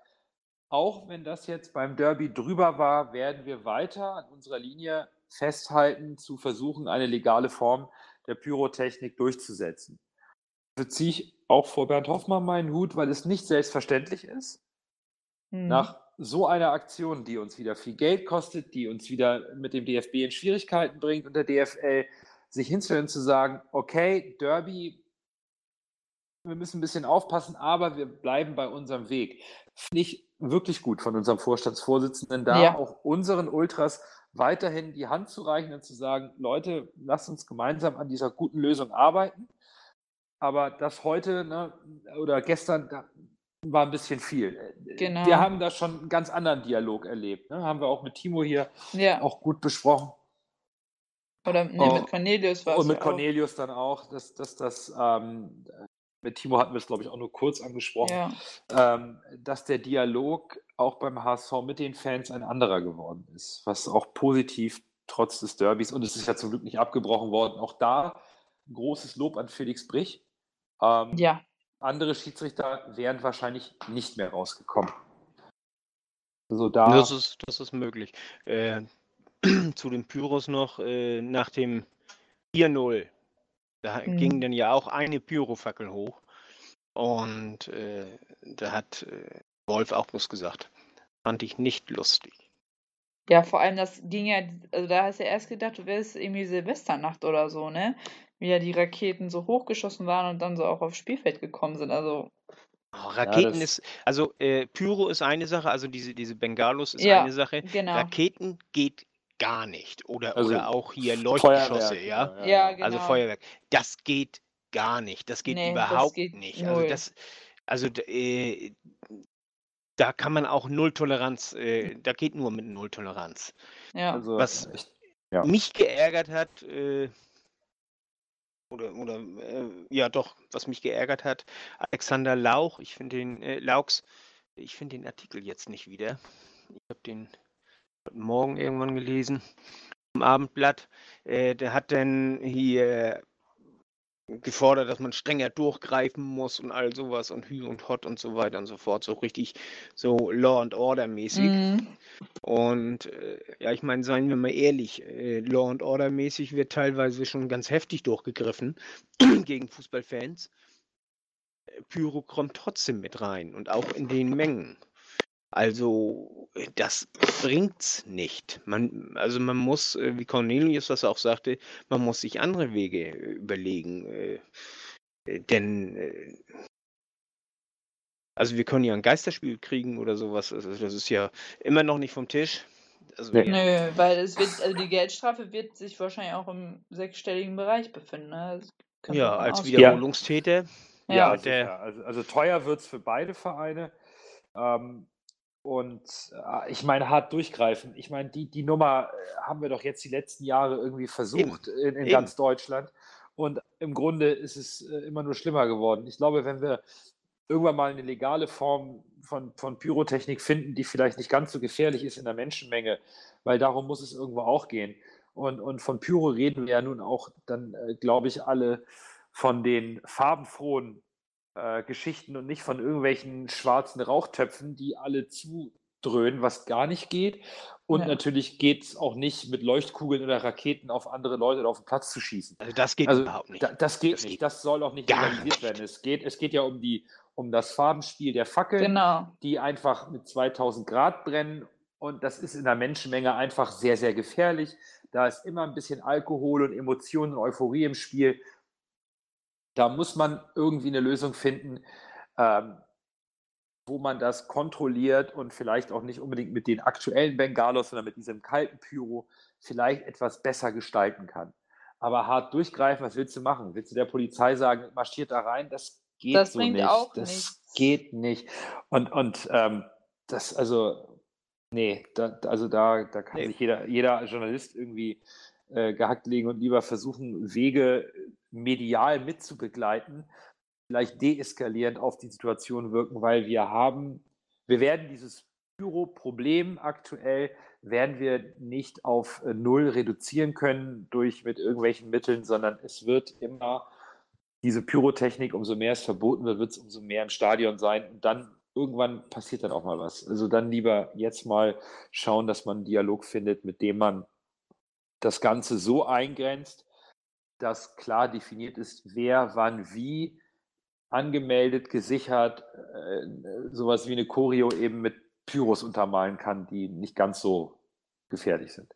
auch wenn das jetzt beim Derby drüber war, werden wir weiter an unserer Linie festhalten, zu versuchen, eine legale Form der Pyrotechnik durchzusetzen. Da ziehe ich auch vor Bernd Hoffmann meinen Hut, weil es nicht selbstverständlich ist, hm. nach so einer Aktion, die uns wieder viel Geld kostet, die uns wieder mit dem DFB in Schwierigkeiten bringt und der DFL, sich hinzustellen und zu sagen, okay, Derby, wir müssen ein bisschen aufpassen, aber wir bleiben bei unserem Weg. Finde ich wirklich gut von unserem Vorstandsvorsitzenden, da Ja. auch unseren Ultras weiterhin die Hand zu reichen und zu sagen, Leute, lasst uns gemeinsam an dieser guten Lösung arbeiten. Aber das heute ne, oder gestern war ein bisschen viel. Genau. Wir haben da schon einen ganz anderen Dialog erlebt. Ne? Haben wir auch mit Timo hier ja. auch gut besprochen. Oder nee, Oh, mit Cornelius war es Und mit ja auch. Cornelius dann auch, dass, dass das, ähm, mit Timo hatten wir es, glaube ich, auch nur kurz angesprochen, Ja, ähm, dass der Dialog auch beim HSV mit den Fans ein anderer geworden ist, was auch positiv trotz des Derbys, und es ist ja zum Glück nicht abgebrochen worden, auch da großes Lob an Felix Brich. Ähm, ja, Andere Schiedsrichter wären wahrscheinlich nicht mehr rausgekommen. Also da, Das ist, das ist möglich. Äh, zu den Pyros noch, äh, nach dem 4-0, da Mhm. ging dann ja auch eine Pyrofackel hoch. Und äh, da hat äh, Wolf auch bloß gesagt, fand ich nicht lustig. ja, vor allem das ging ja, also da hast du ja erst gedacht, du wärst irgendwie Silvesternacht oder so, ne? Wie ja die Raketen so hochgeschossen waren und dann so auch aufs Spielfeld gekommen sind. Also, Oh, Raketen das- ist, also äh, Pyro ist eine Sache, also diese, diese Bengalos ist Ja, eine Sache. genau. Raketen geht gar nicht. Oder, Also oder auch hier Feuerwerk, Leuchtgeschosse, ja. Ja, Also genau. Feuerwerk. Das geht gar nicht. Das geht Nee, das überhaupt geht nicht. Also null. das, also äh, da kann man auch Nulltoleranz, äh, da geht nur mit Nulltoleranz. Ja, also Was- ich, Ja. Mich geärgert hat, äh, oder, oder äh, ja doch, was mich geärgert hat, Alexander Lauch, ich finde den, äh, Laux, ich finde den Artikel jetzt nicht wieder. Ich habe den Morgen irgendwann gelesen, im Abendblatt. Äh, der hat dann hier gefordert, dass man strenger durchgreifen muss und all sowas und Hü und Hot und so weiter und so fort. So richtig so Law and Order mäßig. Mhm. Und äh, ja, ich meine, seien wir mal ehrlich, äh, Law and Order mäßig wird teilweise schon ganz heftig durchgegriffen gegen Fußballfans. Äh, Pyro kommt trotzdem mit rein und auch in den Mengen. Also, das bringt's nicht. Man, also man muss, äh, wie Cornelius das auch sagte, man muss sich andere Wege äh, überlegen. Äh, äh, denn, äh, also wir können ja ein Geisterspiel kriegen oder sowas. Also das ist ja immer noch nicht vom Tisch. Also Nee. Nö, weil es wird, also die Geldstrafe wird sich wahrscheinlich auch im sechsstelligen Bereich befinden. Ne? Ja, als ausgehen. Wiederholungstäter. Ja. Ja, der-. Also, also teuer wird es für beide Vereine. Ähm, und äh, ich meine, hart durchgreifen. Ich meine, die, die Nummer äh, haben wir doch jetzt die letzten Jahre irgendwie versucht in, in Eben. ganz Deutschland. Und im Grunde ist es äh, immer nur schlimmer geworden. Ich glaube, wenn wir irgendwann mal eine legale Form von, von Pyrotechnik finden, die vielleicht nicht ganz so gefährlich ist in der Menschenmenge, weil darum muss es irgendwo auch gehen. Und, und von Pyro reden wir ja nun auch dann, äh, glaube ich, alle von den farbenfrohen äh, Geschichten und nicht von irgendwelchen schwarzen Rauchtöpfen, die alle zudröhnen, was gar nicht geht. Und Ja. natürlich geht es auch nicht, mit Leuchtkugeln oder Raketen auf andere Leute oder auf den Platz zu schießen. Also das geht Also überhaupt nicht. da, das geht Das nicht. geht Das soll auch nicht nicht. werden. Es geht, es geht ja um, die, um das Farbenspiel der Fackeln, Genau. die einfach mit 2000 Grad brennen. Und das ist in der Menschenmenge einfach sehr, sehr gefährlich. Da ist immer ein bisschen Alkohol und Emotionen und Euphorie im Spiel. Da muss man irgendwie eine Lösung finden, ähm, wo man das kontrolliert und vielleicht auch nicht unbedingt mit den aktuellen Bengalos, sondern mit diesem kalten Pyro vielleicht etwas besser gestalten kann. Aber hart durchgreifen, was willst du machen? Willst du der Polizei sagen, marschiert da rein? Das geht Das so bringt nicht. auch das nichts. geht nicht. Und, und ähm, das, also, nee, da, also da, da kann Nee. sich jeder, jeder Journalist irgendwie äh, gehackt legen und lieber versuchen, Wege medial mitzubegleiten, vielleicht deeskalierend auf die Situation wirken, weil wir haben, wir werden dieses Pyro-Problem aktuell, werden wir nicht auf äh, Null reduzieren können durch mit irgendwelchen Mitteln, sondern es wird immer diese Pyrotechnik, umso mehr es verboten wird, wird es umso mehr im Stadion sein und dann irgendwann passiert dann auch mal was. Also dann lieber jetzt mal schauen, dass man einen Dialog findet, mit dem man das Ganze so eingrenzt, dass klar definiert ist, wer wann wie angemeldet, gesichert, äh, sowas wie eine Choreo eben mit Pyros untermalen kann, die nicht ganz so gefährlich sind.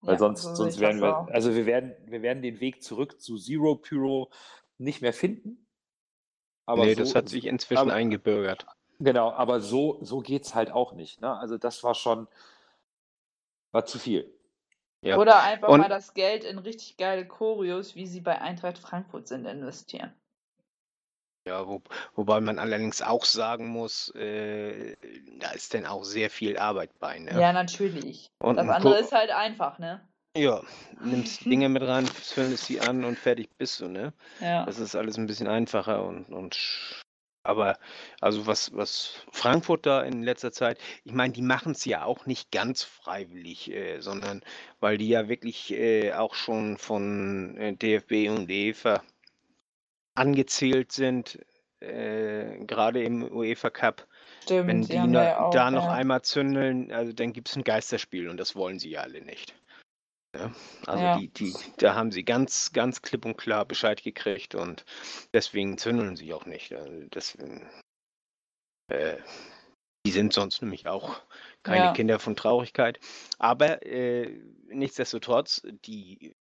Weil Ja, sonst, so sonst werden wir, auch. also wir werden, wir werden den Weg zurück zu Zero Pyro nicht mehr finden. Aber nee, so, das hat sich inzwischen aber- eingebürgert. Genau, aber so, so geht es halt auch nicht. Ne? Also das war schon, war zu viel. Ja. Oder einfach Und- mal das Geld in richtig geile Choreos, wie sie bei Eintracht Frankfurt sind, investieren. Ja, wo, wobei man allerdings auch sagen muss, äh, da ist denn auch sehr viel Arbeit bei. Ne? Ja, natürlich. Und Das andere ist halt einfach, ne? Ja, nimmst Dinge mit rein, füllst sie an und fertig bist du, ne? Ja. Das ist alles ein bisschen einfacher und, und aber also was, was Frankfurt da in letzter Zeit, ich meine, die machen es ja auch nicht ganz freiwillig, äh, sondern weil die ja wirklich äh, auch schon von äh, DFB und UEFA angezählt sind, äh, gerade im UEFA Cup. Stimmt. Wenn die die wir ja auch, da noch ja. einmal zündeln, also dann gibt es ein Geisterspiel und das wollen sie ja alle nicht. Ja? Also Ja. die, die, da haben sie ganz, ganz klipp und klar Bescheid gekriegt und deswegen zündeln sie auch nicht. Also deswegen, äh, die sind sonst nämlich auch keine Ja. Kinder von Traurigkeit. Aber äh, nichtsdestotrotz, die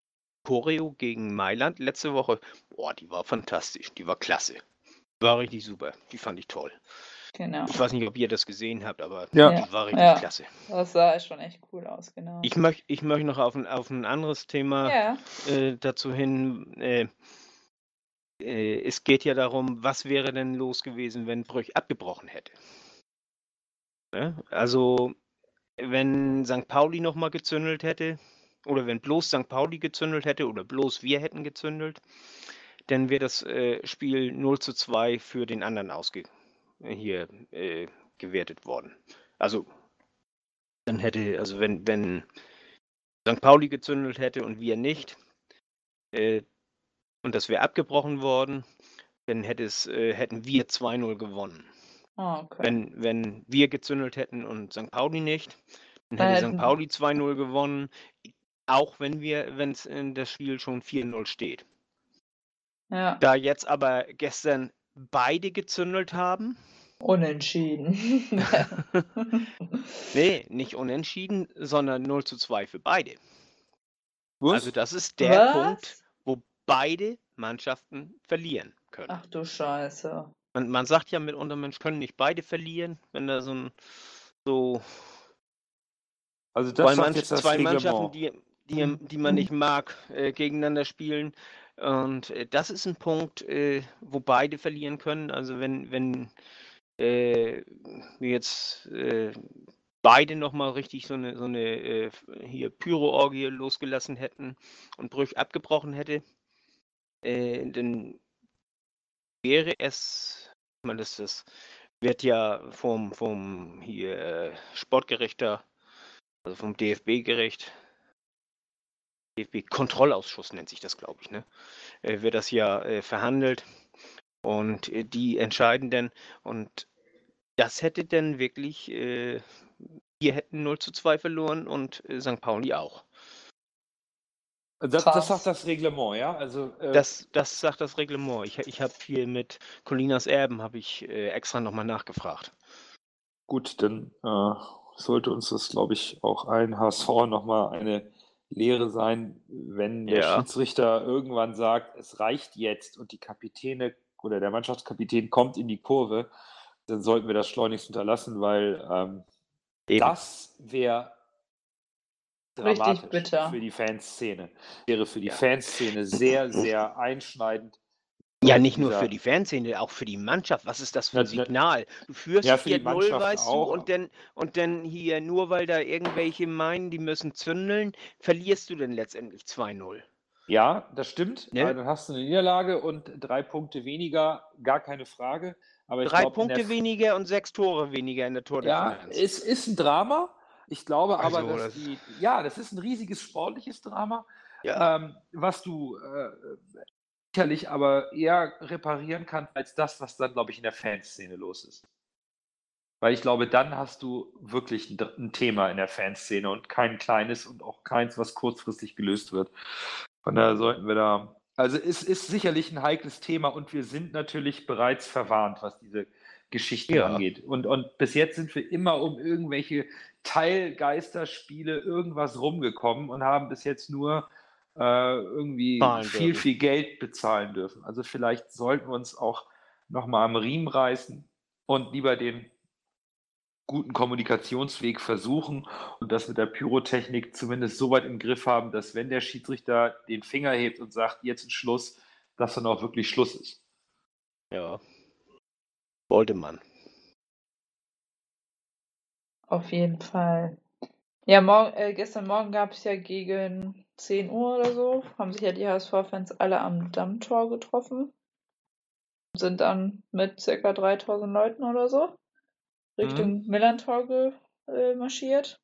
Choreo gegen Mailand letzte Woche, boah, die war fantastisch, die war klasse. War richtig super, die fand ich toll. Genau. Ich weiß nicht, ob ihr das gesehen habt, aber Ja. die war richtig Ja. klasse. Das sah schon echt cool aus, genau. Ich möchte ich möcht noch auf ein, auf ein anderes Thema ja. äh, dazu hin. Äh, äh, es geht ja darum, was wäre denn los gewesen, wenn Brüch abgebrochen hätte. Ne? Also, wenn St. Pauli nochmal gezündelt hätte, oder wenn bloß St. Pauli gezündelt hätte, oder bloß wir hätten gezündelt, dann wäre das äh, Spiel 0 zu 2 für den anderen ausge hier äh, gewertet worden. Also, dann hätte, also wenn, wenn St. Pauli gezündelt hätte und wir nicht, äh, und das wäre abgebrochen worden, dann hätte es, äh, hätten wir 2-0 gewonnen. Oh, okay. Wenn, wenn wir gezündelt hätten und St. Pauli nicht, dann hätte hätten- St. Pauli 2-0 gewonnen, auch wenn wir, wenn es in das Spiel schon 4-0 steht. ja. Da jetzt aber gestern beide gezündelt haben, Unentschieden. nee, nicht unentschieden, sondern 0 zu 2 für beide. Was? Also das ist der Was? Punkt, wo beide Mannschaften verlieren können. Ach du Scheiße. Man, man sagt ja mitunter, Mensch, können nicht beide verlieren, wenn da so ein so also das zwei, sagt Mann, jetzt das zwei. Mannschaften, die, die, die man nicht mag, äh, gegeneinander spielen. Und äh, das ist ein Punkt, äh, wo beide verlieren können. Also wenn, wenn wir jetzt äh, beide nochmal richtig so eine, so eine hier Pyro-Orgie losgelassen hätten und Brüch abgebrochen hätte, dann wäre es, ich meine, das, das wird ja vom, vom hier Sportgerichter, also vom DFB-Gericht, DFB-Kontrollausschuss nennt sich das, glaube ich, ne? Äh, wird das ja äh, verhandelt und äh, die entscheiden dann und das hätte dann wirklich, äh, wir hätten 0 zu 2 verloren und äh, St. Pauli auch. Das, das sagt das Reglement, ja? Also äh, Das, das sagt das Reglement. Ich, ich habe hier mit Colinas Erben habe ich äh, extra nochmal nachgefragt. gut, dann äh, sollte uns das, glaube ich, auch allen HSV nochmal eine Lehre sein, wenn der Ja. Schiedsrichter irgendwann sagt, es reicht jetzt und die Kapitäne oder der Mannschaftskapitän kommt in die Kurve, dann sollten wir das schleunigst unterlassen, weil ähm, das wäre dramatisch bitter. für die Fanszene. Wäre für die Ja. Fanszene sehr, sehr einschneidend. Ja, nicht nur für die Fanszene, auch für die Mannschaft. Was ist das für ein Na, na- Signal? Du führst Ja, 4-0, Mannschaft weißt auch. du, und dann, und dann hier, nur weil da irgendwelche meinen, die müssen zündeln, verlierst du dann letztendlich 2-0. Ja, das stimmt. Ne? Aber Dann hast du eine Niederlage und drei Punkte weniger, gar keine Frage. Aber Drei glaub, Punkte weniger und sechs Tore weniger in der Ja, Tordifferenz. es ist ein Drama. Ich glaube aber, Also, dass das- die, ja, das ist ein riesiges sportliches Drama, ja. ähm, was du äh, sicherlich aber eher reparieren kannst als das, was dann, glaube ich, in der Fanszene los ist. Weil ich glaube, dann hast du wirklich ein, ein Thema in der Fanszene und kein kleines und auch keins, was kurzfristig gelöst wird. Von daher sollten wir da. Also es ist sicherlich ein heikles Thema und wir sind natürlich bereits verwarnt, was diese Geschichte Ja. angeht. Und, und bis jetzt sind wir immer um irgendwelche Teilgeisterspiele irgendwas rumgekommen und haben bis jetzt nur äh, irgendwie viel, dürfen. viel Geld bezahlen dürfen. Also vielleicht sollten wir uns auch nochmal am Riemen reißen und lieber den guten Kommunikationsweg versuchen und das mit der Pyrotechnik zumindest so weit im Griff haben, dass wenn der Schiedsrichter den Finger hebt und sagt, jetzt ist Schluss, dass dann auch wirklich Schluss ist. ja. Wollte man. Auf jeden Fall. Ja, morgen, äh, gestern Morgen gab es ja gegen 10 Uhr oder so, haben sich ja die HSV-Fans alle am Dammtor getroffen. Sind dann mit circa 3000 Leuten oder so Richtung Millantor ge, äh, marschiert.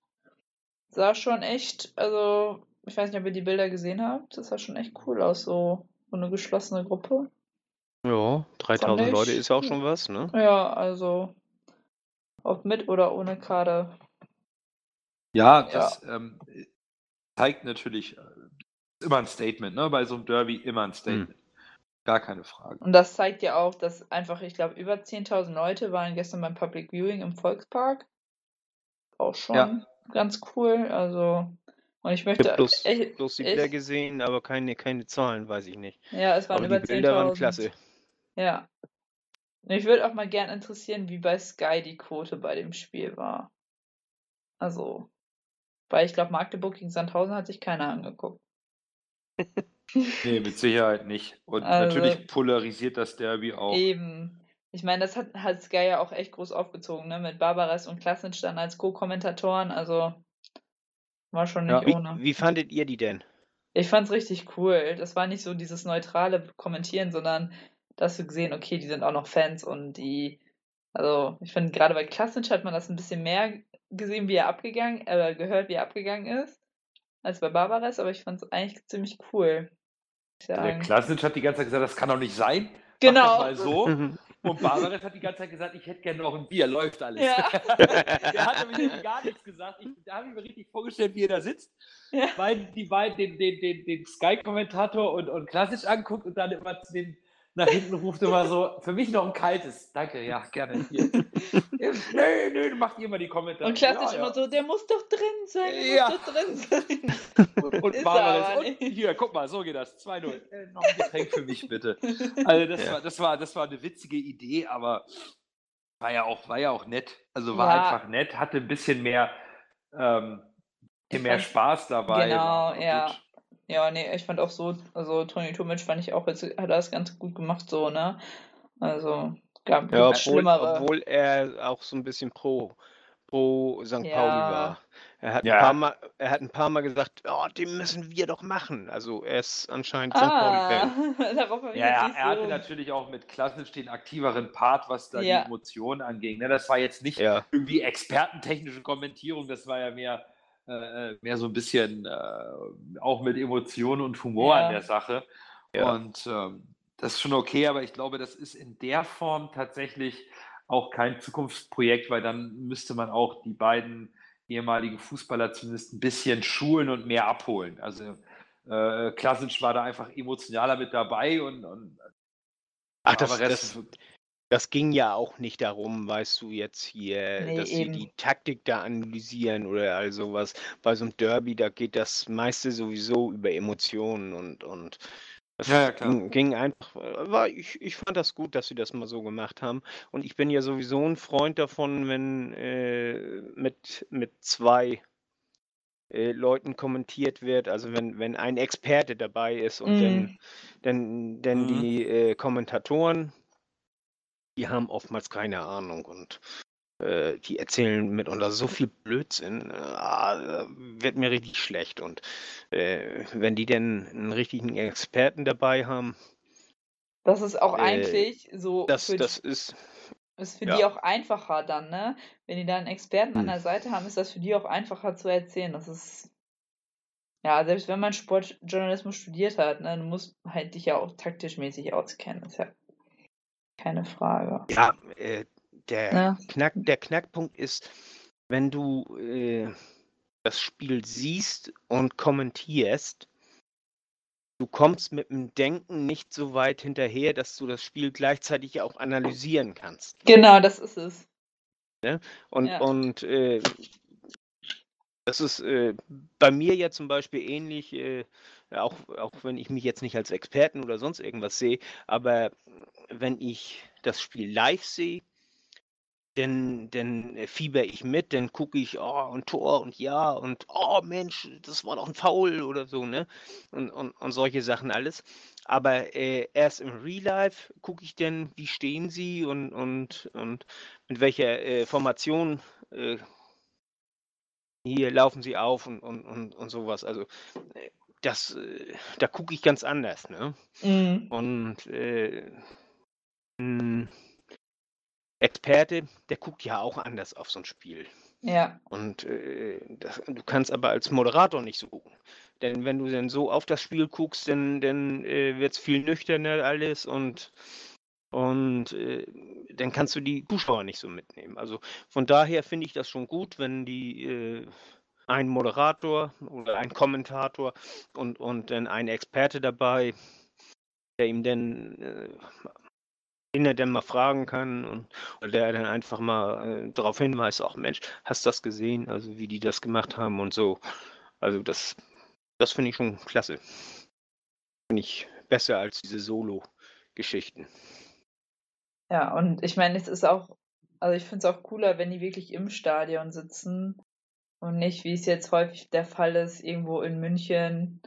Sah schon echt, also ich weiß nicht, ob ihr die Bilder gesehen habt, das sah schon echt cool aus, so, so eine geschlossene Gruppe. Ja, 3000 ich- Leute ist auch schon was, ne? Ja, also ob mit oder ohne Kader. Ja, das ähm, zeigt natürlich äh, immer ein Statement, ne? Bei so einem Derby immer ein Statement. Gar keine Frage. Und das zeigt ja auch, dass einfach, ich glaube, über 10.000 Leute waren gestern beim Public Viewing im Volkspark. Auch schon Ja. ganz cool. Also, und ich Ich möchte habe bloß, echt, bloß die echt- Bilder gesehen, aber keine, keine Zahlen, weiß ich nicht. ja, es waren Aber über die Bilder waren 10.000. klasse. Ja. Und ich würde auch mal gern interessieren, wie bei Sky die Quote bei dem Spiel war. Also, weil ich glaube, Magdeburg gegen Sandhausen hat sich keiner angeguckt. Nee, mit Sicherheit nicht. Und Also- natürlich polarisiert das Derby auch. Eben. Ich meine, das hat, hat Sky ja auch echt groß aufgezogen, ne? Mit Barbaras und Klasnitsch dann als Co-Kommentatoren. Also war schon Ja. nicht Wie, ohne. wie fandet ihr die denn? Ich fand's richtig cool. Das war nicht so dieses neutrale Kommentieren, sondern da hast du gesehen, okay, die sind auch noch Fans und die, also ich finde, gerade bei Klasnitsch hat man das ein bisschen mehr gesehen, wie er abgegangen, äh, gehört, wie er abgegangen ist, als bei Barbaras, aber ich fand's eigentlich ziemlich cool. ich Der. Klasnitsch hat die ganze Zeit gesagt, das kann doch nicht sein. Mach Genau. das mal so. Mhm. Und Barbares hat die ganze Zeit gesagt, ich hätte gerne noch ein Bier, läuft alles. Ja. Der hat nämlich gar nichts gesagt. Ich, da habe ich mir richtig vorgestellt, wie er da sitzt. Ja. Weil die beiden den, den, den, den Sky-Kommentator und, und Klassisch anguckt und dann immer zu den, nach hinten ruft immer so, für mich noch ein kaltes. Danke, ja, gerne. Hier. nee, nee, macht ihr mal die Kommentare. Und klassisch ja, immer ja. so, der muss doch drin sein, der Ja. muss doch drin sein. Und und nicht. hier, guck mal, so geht das. 2-0. Äh, noch ein Getränk für mich, bitte. Also das, Ja. war, das, war, das war eine witzige Idee, aber war ja auch, war ja auch nett. Also war Ja. einfach nett, hatte ein bisschen mehr, ähm, mehr Spaß dabei. Genau, ja. gut. Ja, nee, ich fand auch so, also Toni Tomic fand ich auch jetzt, hat er das ganz gut gemacht, so, ne? Also, gab Ja, obwohl, schlimmere. obwohl er auch so ein bisschen pro, pro St. Ja. Pauli war. Er hat, Ja. ein paar Mal, er hat ein paar Mal gesagt, oh, den müssen wir doch machen. Also er ist anscheinend St. Pauli-Fan. Ah, ich Ja, nicht er hatte natürlich auch mit Klassisch den aktiveren Part, was da Ja. die Emotionen anging. Ne? Das war jetzt nicht Ja, irgendwie expertentechnische Kommentierung, das war ja mehr, äh, mehr so ein bisschen äh, auch mit Emotionen und Humor Ja. an der Sache. Ja. Und ähm, das ist schon okay, aber ich glaube, das ist in der Form tatsächlich auch kein Zukunftsprojekt, weil dann müsste man auch die beiden ehemaligen Fußballer zumindest ein bisschen schulen und mehr abholen. Also äh, Klasic war da einfach emotionaler mit dabei und, und ach, das, aber Rest- das, das ging ja auch nicht darum, weißt du, jetzt hier, Nee, dass sie eben. die Taktik da analysieren oder all sowas. Bei so einem Derby, da geht das meiste sowieso über Emotionen und, und das Ja, ja, klar. ging, ging einfach, äh, war, ich, ich fand das gut, dass sie das mal so gemacht haben. Und ich bin ja sowieso ein Freund davon, wenn äh, mit, mit zwei äh, Leuten kommentiert wird, also wenn, wenn ein Experte dabei ist und Mhm. dann, dann, dann Mhm. die äh, Kommentatoren, die haben oftmals keine Ahnung und äh, die erzählen mitunter so viel Blödsinn, äh, ah, wird mir richtig schlecht. Und äh, wenn die denn einen richtigen Experten dabei haben, Das ist auch Äh, eigentlich so das, für, das ist, ist für ja. die auch einfacher dann, ne? Wenn die da einen Experten an Hm. der Seite haben, ist das für die auch einfacher zu erzählen. Das ist, ja, selbst wenn man Sportjournalismus studiert hat, ne, du musst halt dich ja auch taktisch mäßig auskennen. Ist ja keine Frage. ja, äh, der, Ne? Knack, der Knackpunkt ist, wenn du äh, das Spiel siehst und kommentierst, du kommst mit dem Denken nicht so weit hinterher, dass du das Spiel gleichzeitig auch analysieren kannst. Genau, das ist es. Und, Ja. und äh, das ist äh, bei mir ja zum Beispiel ähnlich, äh, auch, auch wenn ich mich jetzt nicht als Experten oder sonst irgendwas sehe, aber wenn ich das Spiel live sehe, dann, dann äh, fieber ich mit, dann gucke ich, oh, und Tor und ja, und oh Mensch, das war doch ein Foul oder so, ne? Und, und, und solche Sachen alles. Aber äh, erst im Real Life gucke ich dann, wie stehen sie und, und, und mit welcher äh, Formation äh, hier laufen sie auf und, und, und, und sowas. Also äh, das, äh, da gucke ich ganz anders, ne? Mhm. Und äh, ein Experte, der guckt ja auch anders auf so ein Spiel. Ja, Und äh, das, du kannst aber als Moderator nicht so gucken. Denn wenn du dann so auf das Spiel guckst, dann, dann äh, wird es viel nüchterner alles und, und äh, dann kannst du die Zuschauer nicht so mitnehmen. Also von daher finde ich das schon gut, wenn die äh, ein Moderator oder ein Kommentator und, und dann ein Experte dabei, der ihm dann äh, den er dann mal fragen kann und oder der dann einfach mal äh, darauf hinweist, auch Mensch, hast du das gesehen, also wie die das gemacht haben und so. Also das, das finde ich schon klasse. Finde ich besser als diese Solo-Geschichten. Ja, und ich meine, es ist auch, also ich finde es auch cooler, wenn die wirklich im Stadion sitzen und nicht, wie es jetzt häufig der Fall ist, irgendwo in München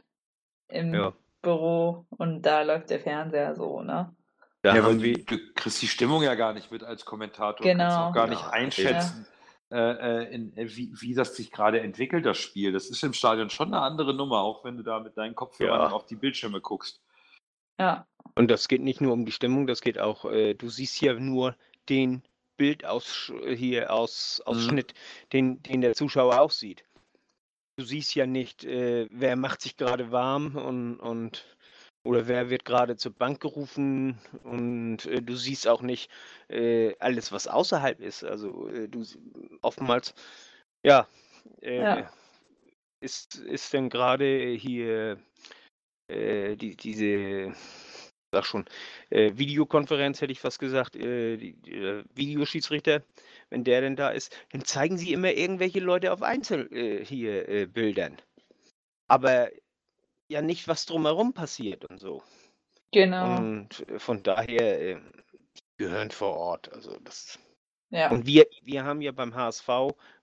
im Ja. Büro und da läuft der Fernseher so, ne? Da Ja, weil haben du, wir, du kriegst die Stimmung ja gar nicht mit als Kommentator. Du Genau. kannst auch gar nicht Ja, einschätzen, äh, äh, in, äh, wie, wie das sich gerade entwickelt, das Spiel. Das ist im Stadion schon eine andere Nummer, auch wenn du da mit deinen Kopfhörern Ja. auf die Bildschirme guckst. Ja, und das geht nicht nur um die Stimmung, das geht auch, äh, du siehst hier nur den Bildaus hier aus, Ausschnitt, den, den der Zuschauer auch sieht. Du siehst ja nicht, äh, wer macht sich gerade warm und, und oder wer wird gerade zur Bank gerufen und äh, du siehst auch nicht äh, alles, was außerhalb ist. Also äh, du oftmals, ja, äh, Ja. ist, ist denn gerade hier äh, die, diese sag schon, äh, Videokonferenz hätte ich fast gesagt, äh, die, die, äh, Videoschiedsrichter, wenn der denn da ist, dann zeigen sie immer irgendwelche Leute auf Einzel äh, hier äh, Bildern. Aber ja nicht, was drumherum passiert und so. Genau. Und äh, von daher äh, die gehören vor Ort. Also das. Ja. Und wir, wir haben ja beim HSV,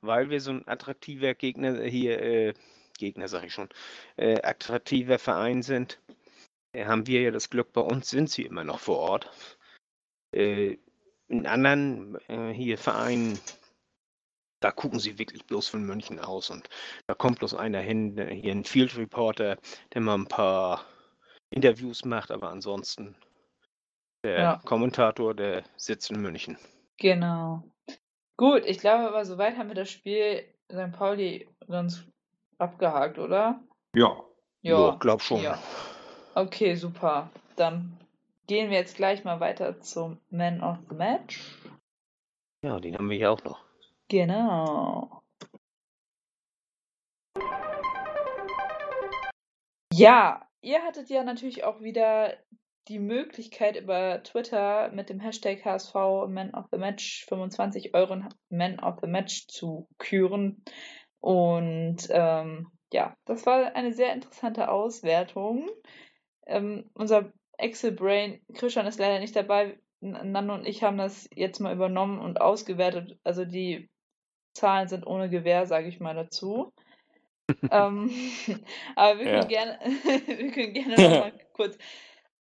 weil wir so ein attraktiver Gegner hier, äh, Gegner sag ich schon, attraktiver Verein sind, haben wir ja das Glück, bei uns sind sie immer noch vor Ort. Äh, in anderen äh, hier Vereinen, da gucken sie wirklich bloß von München aus und da kommt bloß einer hin, hier ein Field Reporter, der mal ein paar Interviews macht, aber ansonsten der Ja. Kommentator, der sitzt in München. Genau. Gut, ich glaube aber soweit haben wir das Spiel St. Pauli ganz abgehakt, oder? Ja. Ja, glaub schon. Ja. Okay, super. Dann gehen wir jetzt gleich mal weiter zum Man of the Match. Ja, den haben wir ja auch noch. Genau. Ja, ihr hattet ja natürlich auch wieder die Möglichkeit über Twitter mit dem Hashtag HSV Man of the Match 25 euren Man of the Match zu küren. Und ähm, ja, das war eine sehr interessante Auswertung. Ähm, unser Excel-Brain, Christian ist leider nicht dabei. Nando und ich haben das jetzt mal übernommen und ausgewertet. Also die Zahlen sind ohne Gewähr, sage ich mal dazu. ähm, aber wir können Ja. gerne, wir können gerne noch mal kurz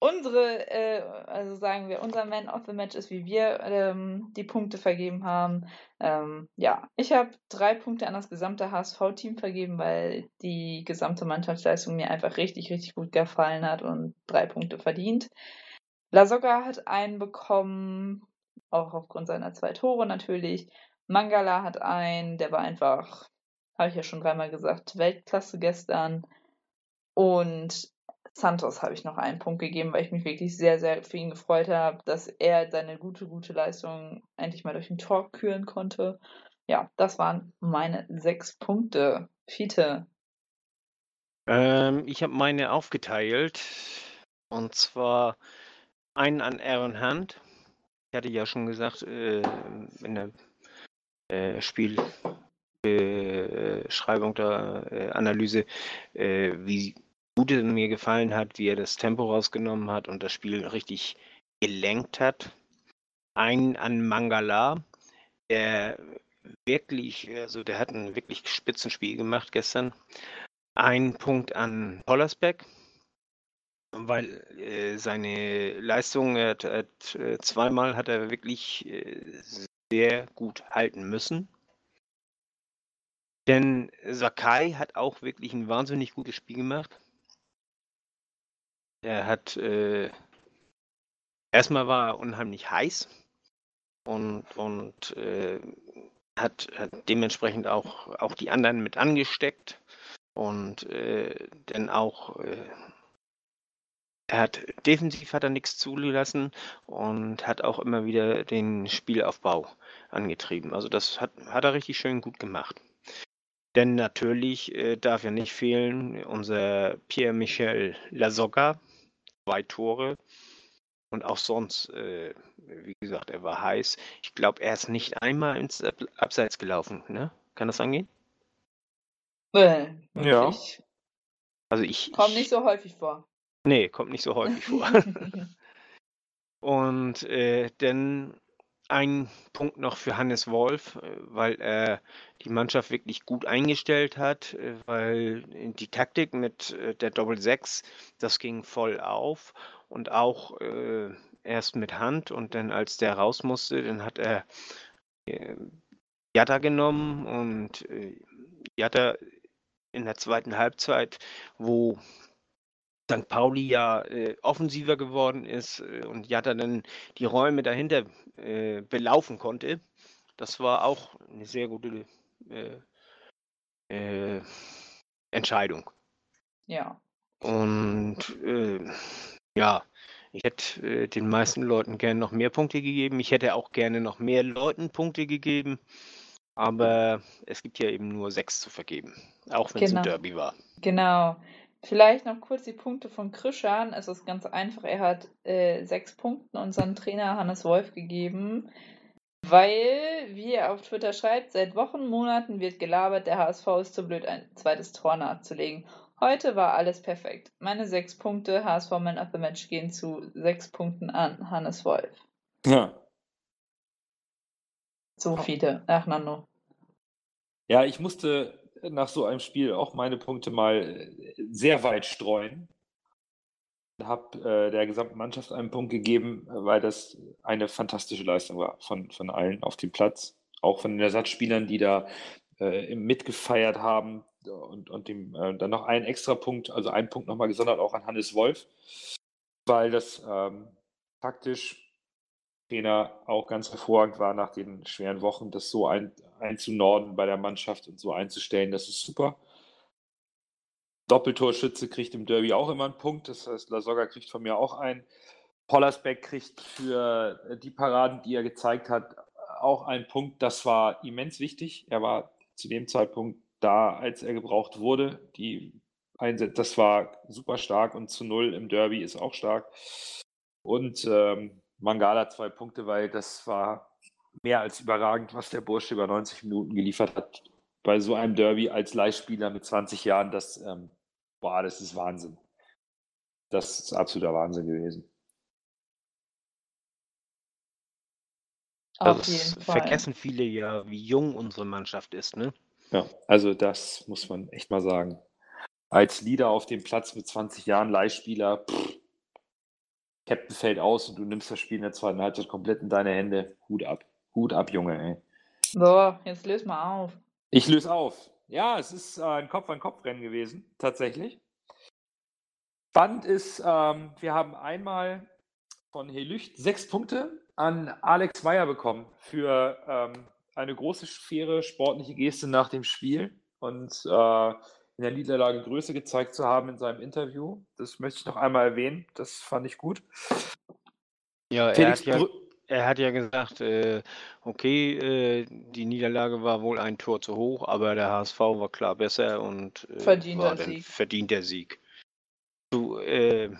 unsere, äh, also sagen wir, unser Man of the Match ist, wie wir ähm, die Punkte vergeben haben. Ähm, ja, ich habe drei Punkte an das gesamte HSV-Team vergeben, weil die gesamte Mannschaftsleistung mir einfach richtig, richtig gut gefallen hat und drei Punkte verdient. Lasogga hat einen bekommen, auch aufgrund seiner zwei Tore natürlich. Mangala hat einen, der war einfach, habe ich ja schon dreimal gesagt, Weltklasse gestern. Und Santos habe ich noch einen Punkt gegeben, weil ich mich wirklich sehr, sehr für ihn gefreut habe, dass er seine gute, gute Leistung endlich mal durch ein Tor küren konnte. Ja, das waren meine sechs Punkte. Fiete. Ähm, ich habe meine aufgeteilt. Und zwar einen an Aaron Hunt. Ich hatte ja schon gesagt, äh, in der äh, Spielbeschreibung der äh, Analyse, äh, wie gut es mir gefallen hat, wie er das Tempo rausgenommen hat und das Spiel richtig gelenkt hat. Einen an Mangala, der wirklich, also der hat ein wirklich Spitzenspiel gemacht gestern. Ein Punkt an Hollersbeck, weil äh, seine Leistung, hat, hat, äh, zweimal hat er wirklich äh, sehr gut halten müssen. Denn Sakai hat auch wirklich ein wahnsinnig gutes Spiel gemacht. Er hat äh, erstmal war er unheimlich heiß und, und äh, hat, hat dementsprechend auch, auch die anderen mit angesteckt und äh, dann auch äh, er hat defensiv hat er nichts zugelassen und hat auch immer wieder den Spielaufbau angetrieben. Also das hat, hat er richtig schön gut gemacht. Denn natürlich äh, darf ja nicht fehlen unser Pierre-Michel Lasogga, zwei Tore. Und auch sonst, äh, wie gesagt, er war heiß. Ich glaube, er ist nicht einmal ins Ab Abseits gelaufen, ne? Kann das angehen? Äh, Ja. Also ich. Kommt ich, nicht so häufig vor. Nee, kommt nicht so häufig vor. Und äh, dann ein Punkt noch für Hannes Wolf, äh, weil er die Mannschaft wirklich gut eingestellt hat, äh, weil die Taktik mit äh, der Doppel 6, das ging voll auf und auch äh, erst mit Hand und dann als der raus musste, dann hat er äh, Jatta genommen und äh, Jatta in der zweiten Halbzeit, wo St. Pauli ja äh, offensiver geworden ist äh, und Jatta dann die Räume dahinter äh, belaufen konnte. Das war auch eine sehr gute äh, äh, Entscheidung. ja. Und äh, ja, ich hätte äh, den meisten Leuten gerne noch mehr Punkte gegeben. Ich hätte auch gerne noch mehr Leuten Punkte gegeben. Aber es gibt ja eben nur sechs zu vergeben, auch wenn es Genau. ein Derby war. Genau. Vielleicht noch kurz die Punkte von Krischan. Es ist ganz einfach. Er hat äh, sechs Punkte unseren Trainer Hannes Wolf gegeben, weil, wie er auf Twitter schreibt, seit Wochen, Monaten wird gelabert, der HSV ist zu blöd, ein zweites Tor nachzulegen. Heute war alles perfekt. Meine sechs Punkte HSV Man of the Match gehen zu sechs Punkten an Hannes Wolf. Ja. So viele. Ach, Nano. Ja, ich musste nach so einem Spiel auch meine Punkte mal sehr weit streuen. Habe äh, der gesamten Mannschaft einen Punkt gegeben, weil das eine fantastische Leistung war von, von allen auf dem Platz. Auch von den Ersatzspielern, die da äh, mitgefeiert haben. Und, und dem, äh, dann noch einen extra Punkt, also einen Punkt nochmal gesondert auch an Hannes Wolf, weil das ähm, taktisch Trainer auch ganz hervorragend war nach den schweren Wochen, das so ein, einzunorden bei der Mannschaft und so einzustellen, das ist super. Doppeltorschütze kriegt im Derby auch immer einen Punkt, das heißt, Lasogga kriegt von mir auch einen. Pollersbeck kriegt für die Paraden, die er gezeigt hat, auch einen Punkt. Das war immens wichtig. Er war zu dem Zeitpunkt da, als er gebraucht wurde. Die Einsätze, das war super stark und zu null im Derby ist auch stark. Und ähm, Mangala zwei Punkte, weil das war mehr als überragend, was der Bursche über 90 Minuten geliefert hat. Bei so einem Derby als Leihspieler mit 20 Jahren, das, ähm, boah, das ist Wahnsinn. Das ist absoluter Wahnsinn gewesen. Auf das jeden Fall. vergessen viele ja, wie jung unsere Mannschaft ist, ne? Ja, also das muss man echt mal sagen. Als Leader auf dem Platz mit 20 Jahren, Leihspieler, pff, Captain fällt aus und du nimmst das Spiel in der zweiten Halbzeit komplett in deine Hände. Hut ab. Hut ab, Junge, ey. So, jetzt löse mal auf. Ich löse auf. Ja, es ist äh, ein Kopf-an-Kopf-Rennen gewesen, tatsächlich. Spannend ist, ähm, wir haben einmal von Helücht sechs Punkte an Alex Meyer bekommen für ähm, eine große, faire sportliche Geste nach dem Spiel und äh, in der Niederlage Größe gezeigt zu haben in seinem Interview. Das möchte ich noch einmal erwähnen. Das fand ich gut. Ja, er Felix hat ja, er hat ja gesagt, äh, okay, äh, die Niederlage war wohl ein Tor zu hoch, aber der HSV war klar besser und äh, Verdienter Sieg. verdient der Sieg. Zu äh,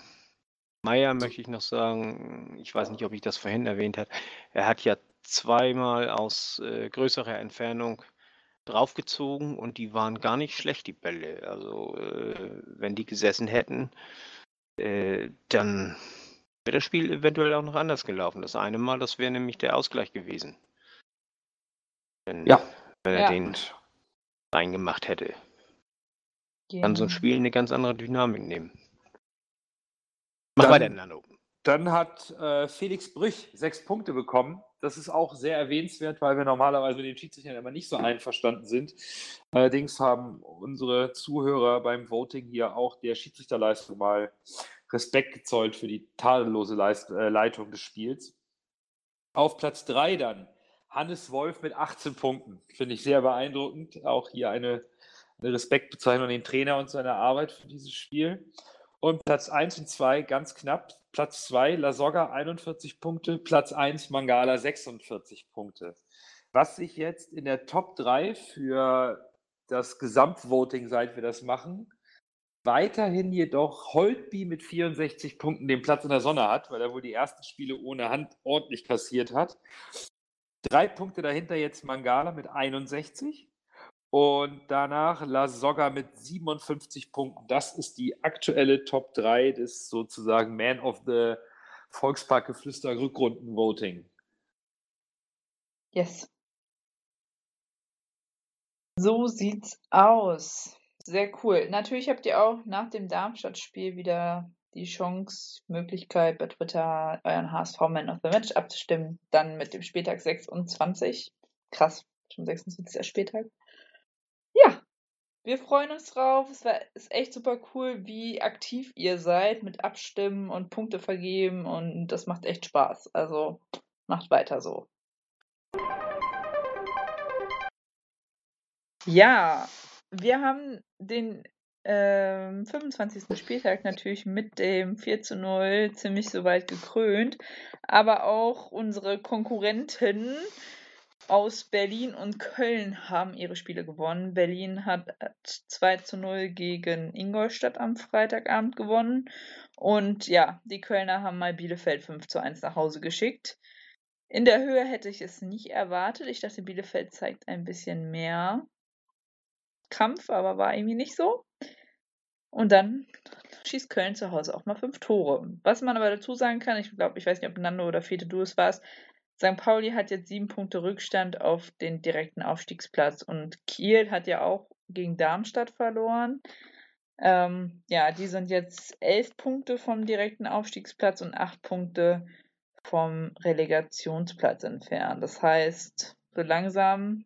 Meier möchte ich noch sagen, ich weiß nicht, ob ich das vorhin erwähnt habe, er hat ja zweimal aus äh, größerer Entfernung draufgezogen und die waren gar nicht schlecht, die Bälle. Also äh, wenn die gesessen hätten, äh, dann wäre das Spiel eventuell auch noch anders gelaufen. Das eine Mal, das wäre nämlich der Ausgleich gewesen. Wenn, Ja. wenn er Ja. den reingemacht hätte. Kann so ein Genau. Spiel eine ganz andere Dynamik nehmen. Mach Dann- weiter, Nano. Dann hat äh, Felix Brüch sechs Punkte bekommen. Das ist auch sehr erwähnenswert, weil wir normalerweise mit den Schiedsrichtern immer nicht so einverstanden sind. Allerdings haben unsere Zuhörer beim Voting hier auch der Schiedsrichterleistung mal Respekt gezollt für die tadellose Leist äh, Leitung des Spiels. Auf Platz drei dann Hannes Wolf mit 18 Punkten. Finde ich sehr beeindruckend. Auch hier eine, eine Respektbezeichnung an den Trainer und seine Arbeit für dieses Spiel. Und Platz 1 und 2 ganz knapp. Platz 2 Lasogga 41 Punkte, Platz 1 Mangala 46 Punkte. Was sich jetzt in der Top 3 für das Gesamtvoting, seit wir das machen, weiterhin jedoch Holtby mit 64 Punkten den Platz in der Sonne hat, weil er wohl die ersten Spiele ohne Hand ordentlich kassiert hat. Drei Punkte dahinter jetzt Mangala mit 61. Und danach Lasogga mit 57 Punkten. Das ist die aktuelle Top 3 des sozusagen Man of the Volksparkgeflüster Rückrunden-Voting. Yes. So sieht's aus. Sehr cool. Natürlich habt ihr auch nach dem Darmstadt-Spiel wieder die Chance, Möglichkeit bei Twitter euren HSV Man of the Match abzustimmen. Dann mit dem Spieltag 26. Krass, schon 26. Spieltag. Wir freuen uns drauf. Es war, ist echt super cool, wie aktiv ihr seid mit Abstimmen und Punkte vergeben und das macht echt Spaß. Also macht weiter so. Ja, wir haben den ähm, 25. Spieltag natürlich mit dem 4 zu 0 ziemlich soweit gekrönt, aber auch unsere Konkurrenten aus Berlin und Köln haben ihre Spiele gewonnen. Berlin hat 2 zu 0 gegen Ingolstadt am Freitagabend gewonnen. Und ja, die Kölner haben mal Bielefeld 5 zu 1 nach Hause geschickt. In der Höhe hätte ich es nicht erwartet. Ich dachte, Bielefeld zeigt ein bisschen mehr Kampf, aber war irgendwie nicht so. Und dann schießt Köln zu Hause auch mal fünf Tore. Was man aber dazu sagen kann, ich glaube, ich weiß nicht, ob Nando oder Fete du es warst, St. Pauli hat jetzt sieben Punkte Rückstand auf den direkten Aufstiegsplatz und Kiel hat ja auch gegen Darmstadt verloren. Ähm, ja, die sind jetzt elf Punkte vom direkten Aufstiegsplatz und acht Punkte vom Relegationsplatz entfernt. Das heißt, so langsam.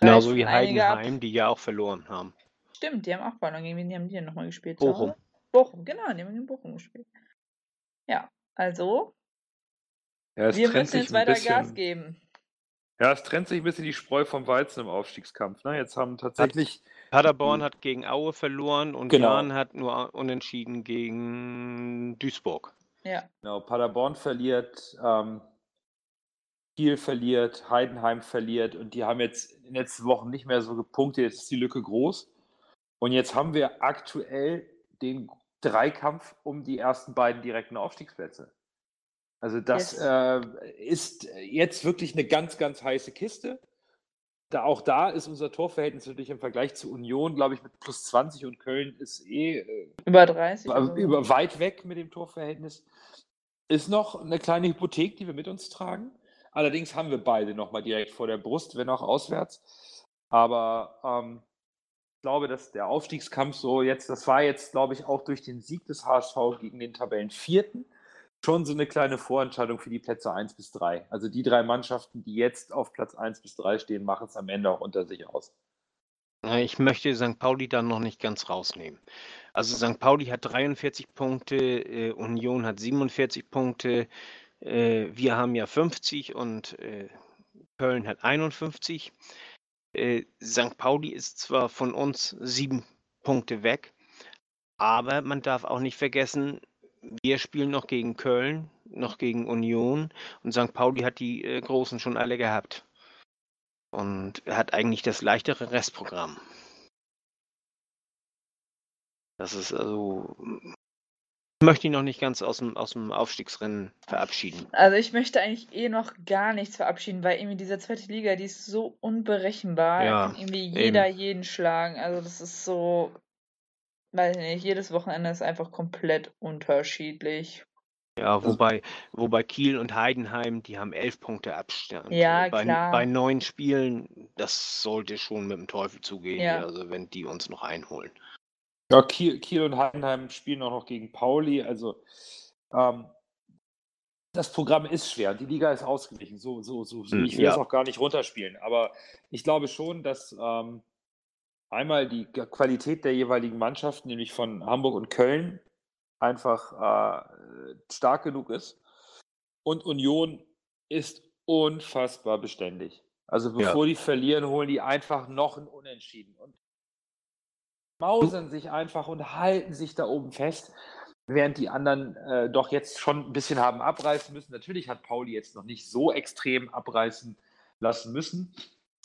Genauso wie Heidenheim, die ja auch verloren haben. Stimmt, die haben auch verloren. Gegen wen haben die denn nochmal gespielt? Bochum. Bochum, genau, die haben gegen Bochum gespielt. Ja, also ja, wir müssen jetzt weiter bisschen, Gas geben. Ja, es trennt sich ein bisschen die Spreu vom Weizen im Aufstiegskampf. Ne? Jetzt haben tatsächlich. Paderborn hat gegen Aue verloren und genau. Hat nur unentschieden gegen Duisburg. Ja. Genau, Paderborn verliert, ähm, Kiel verliert, Heidenheim verliert und die haben jetzt in den letzten Wochen nicht mehr so gepunktet. Jetzt ist die Lücke groß. Und jetzt haben wir aktuell den Dreikampf um die ersten beiden direkten Aufstiegsplätze. Also das yes. äh, ist jetzt wirklich eine ganz, ganz heiße Kiste. Da, auch da ist unser Torverhältnis natürlich im Vergleich zu Union, glaube ich, mit plus 20 und Köln ist eh äh, über 30. Also über weit weg mit dem Torverhältnis. Ist noch eine kleine Hypothek, die wir mit uns tragen. Allerdings haben wir beide nochmal direkt vor der Brust, wenn auch auswärts. Aber ähm, ich glaube, dass der Aufstiegskampf so jetzt, das war jetzt, glaube ich, auch durch den Sieg des HSV gegen den Tabellenvierten schon so eine kleine Vorentscheidung für die Plätze 1 bis 3. Also die drei Mannschaften, die jetzt auf Platz 1 bis 3 stehen, machen es am Ende auch unter sich aus. Ich möchte St. Pauli dann noch nicht ganz rausnehmen. Also St. Pauli hat 43 Punkte, äh, Union hat 47 Punkte, äh, wir haben ja 50 und äh, Köln hat 51. Äh, St. Pauli ist zwar von uns sieben Punkte weg, aber man darf auch nicht vergessen, wir spielen noch gegen Köln, noch gegen Union und St. Pauli hat die äh, Großen schon alle gehabt. Und hat eigentlich das leichtere Restprogramm. Das ist also. Ich möchte ihn noch nicht ganz aus dem, aus dem Aufstiegsrennen verabschieden. Also ich möchte eigentlich eh noch gar nichts verabschieden, weil irgendwie diese zweite Liga, die ist so unberechenbar. Ja, irgendwie jeder eben. jeden schlagen. Also das ist so weiß nicht, jedes Wochenende ist einfach komplett unterschiedlich. Ja, wobei, wobei Kiel und Heidenheim, die haben elf Punkte Abstand. Ja, bei, klar. bei neun Spielen, das sollte schon mit dem Teufel zugehen, ja. also wenn die uns noch einholen. Ja, Kiel, Kiel und Heidenheim spielen auch noch gegen Pauli, also ähm, das Programm ist schwer. Die Liga ist ausgeglichen. So, so, so. Hm, ich will ja. das auch gar nicht runterspielen. Aber ich glaube schon, dass ähm, einmal die Qualität der jeweiligen Mannschaften, nämlich von Hamburg und Köln, einfach äh, stark genug ist. Und Union ist unfassbar beständig. Also bevor ja. die verlieren, holen die einfach noch ein Unentschieden und mausern sich einfach und halten sich da oben fest, während die anderen äh, doch jetzt schon ein bisschen haben abreißen müssen. Natürlich hat Pauli jetzt noch nicht so extrem abreißen lassen müssen,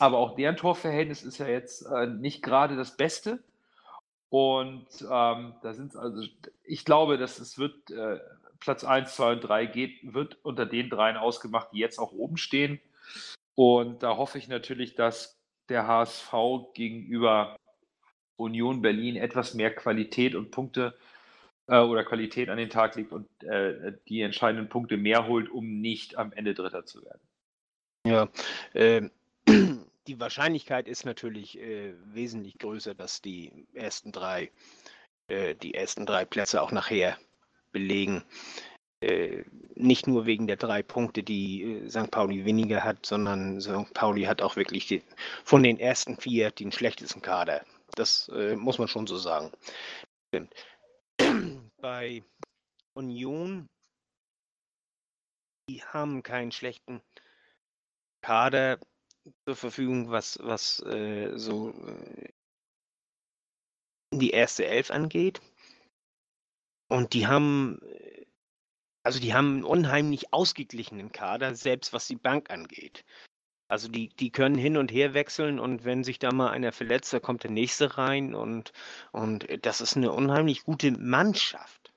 aber auch deren Torverhältnis ist ja jetzt äh, nicht gerade das Beste. Und ähm, da sind also, ich glaube, dass es wird äh, Platz 1, 2 und 3 geht, wird unter den dreien ausgemacht, die jetzt auch oben stehen. Und da hoffe ich natürlich, dass der HSV gegenüber Union Berlin etwas mehr Qualität und Punkte äh, oder Qualität an den Tag legt und äh, die entscheidenden Punkte mehr holt, um nicht am Ende Dritter zu werden. Ja, äh, die Wahrscheinlichkeit ist natürlich äh, wesentlich größer, dass die ersten drei, äh, die ersten drei Plätze auch nachher belegen. Äh, nicht nur wegen der drei Punkte, die äh, St. Pauli weniger hat, sondern St. Pauli hat auch wirklich die, von den ersten vier den schlechtesten Kader. Das äh, muss man schon so sagen. Bei Union, die haben keinen schlechten Kader zur Verfügung, was, was äh, so äh, die erste Elf angeht. Und die haben, äh, also die haben einen unheimlich ausgeglichenen Kader, selbst was die Bank angeht. Also die, die können hin und her wechseln und wenn sich da mal einer verletzt, da kommt der nächste rein und, und das ist eine unheimlich gute Mannschaft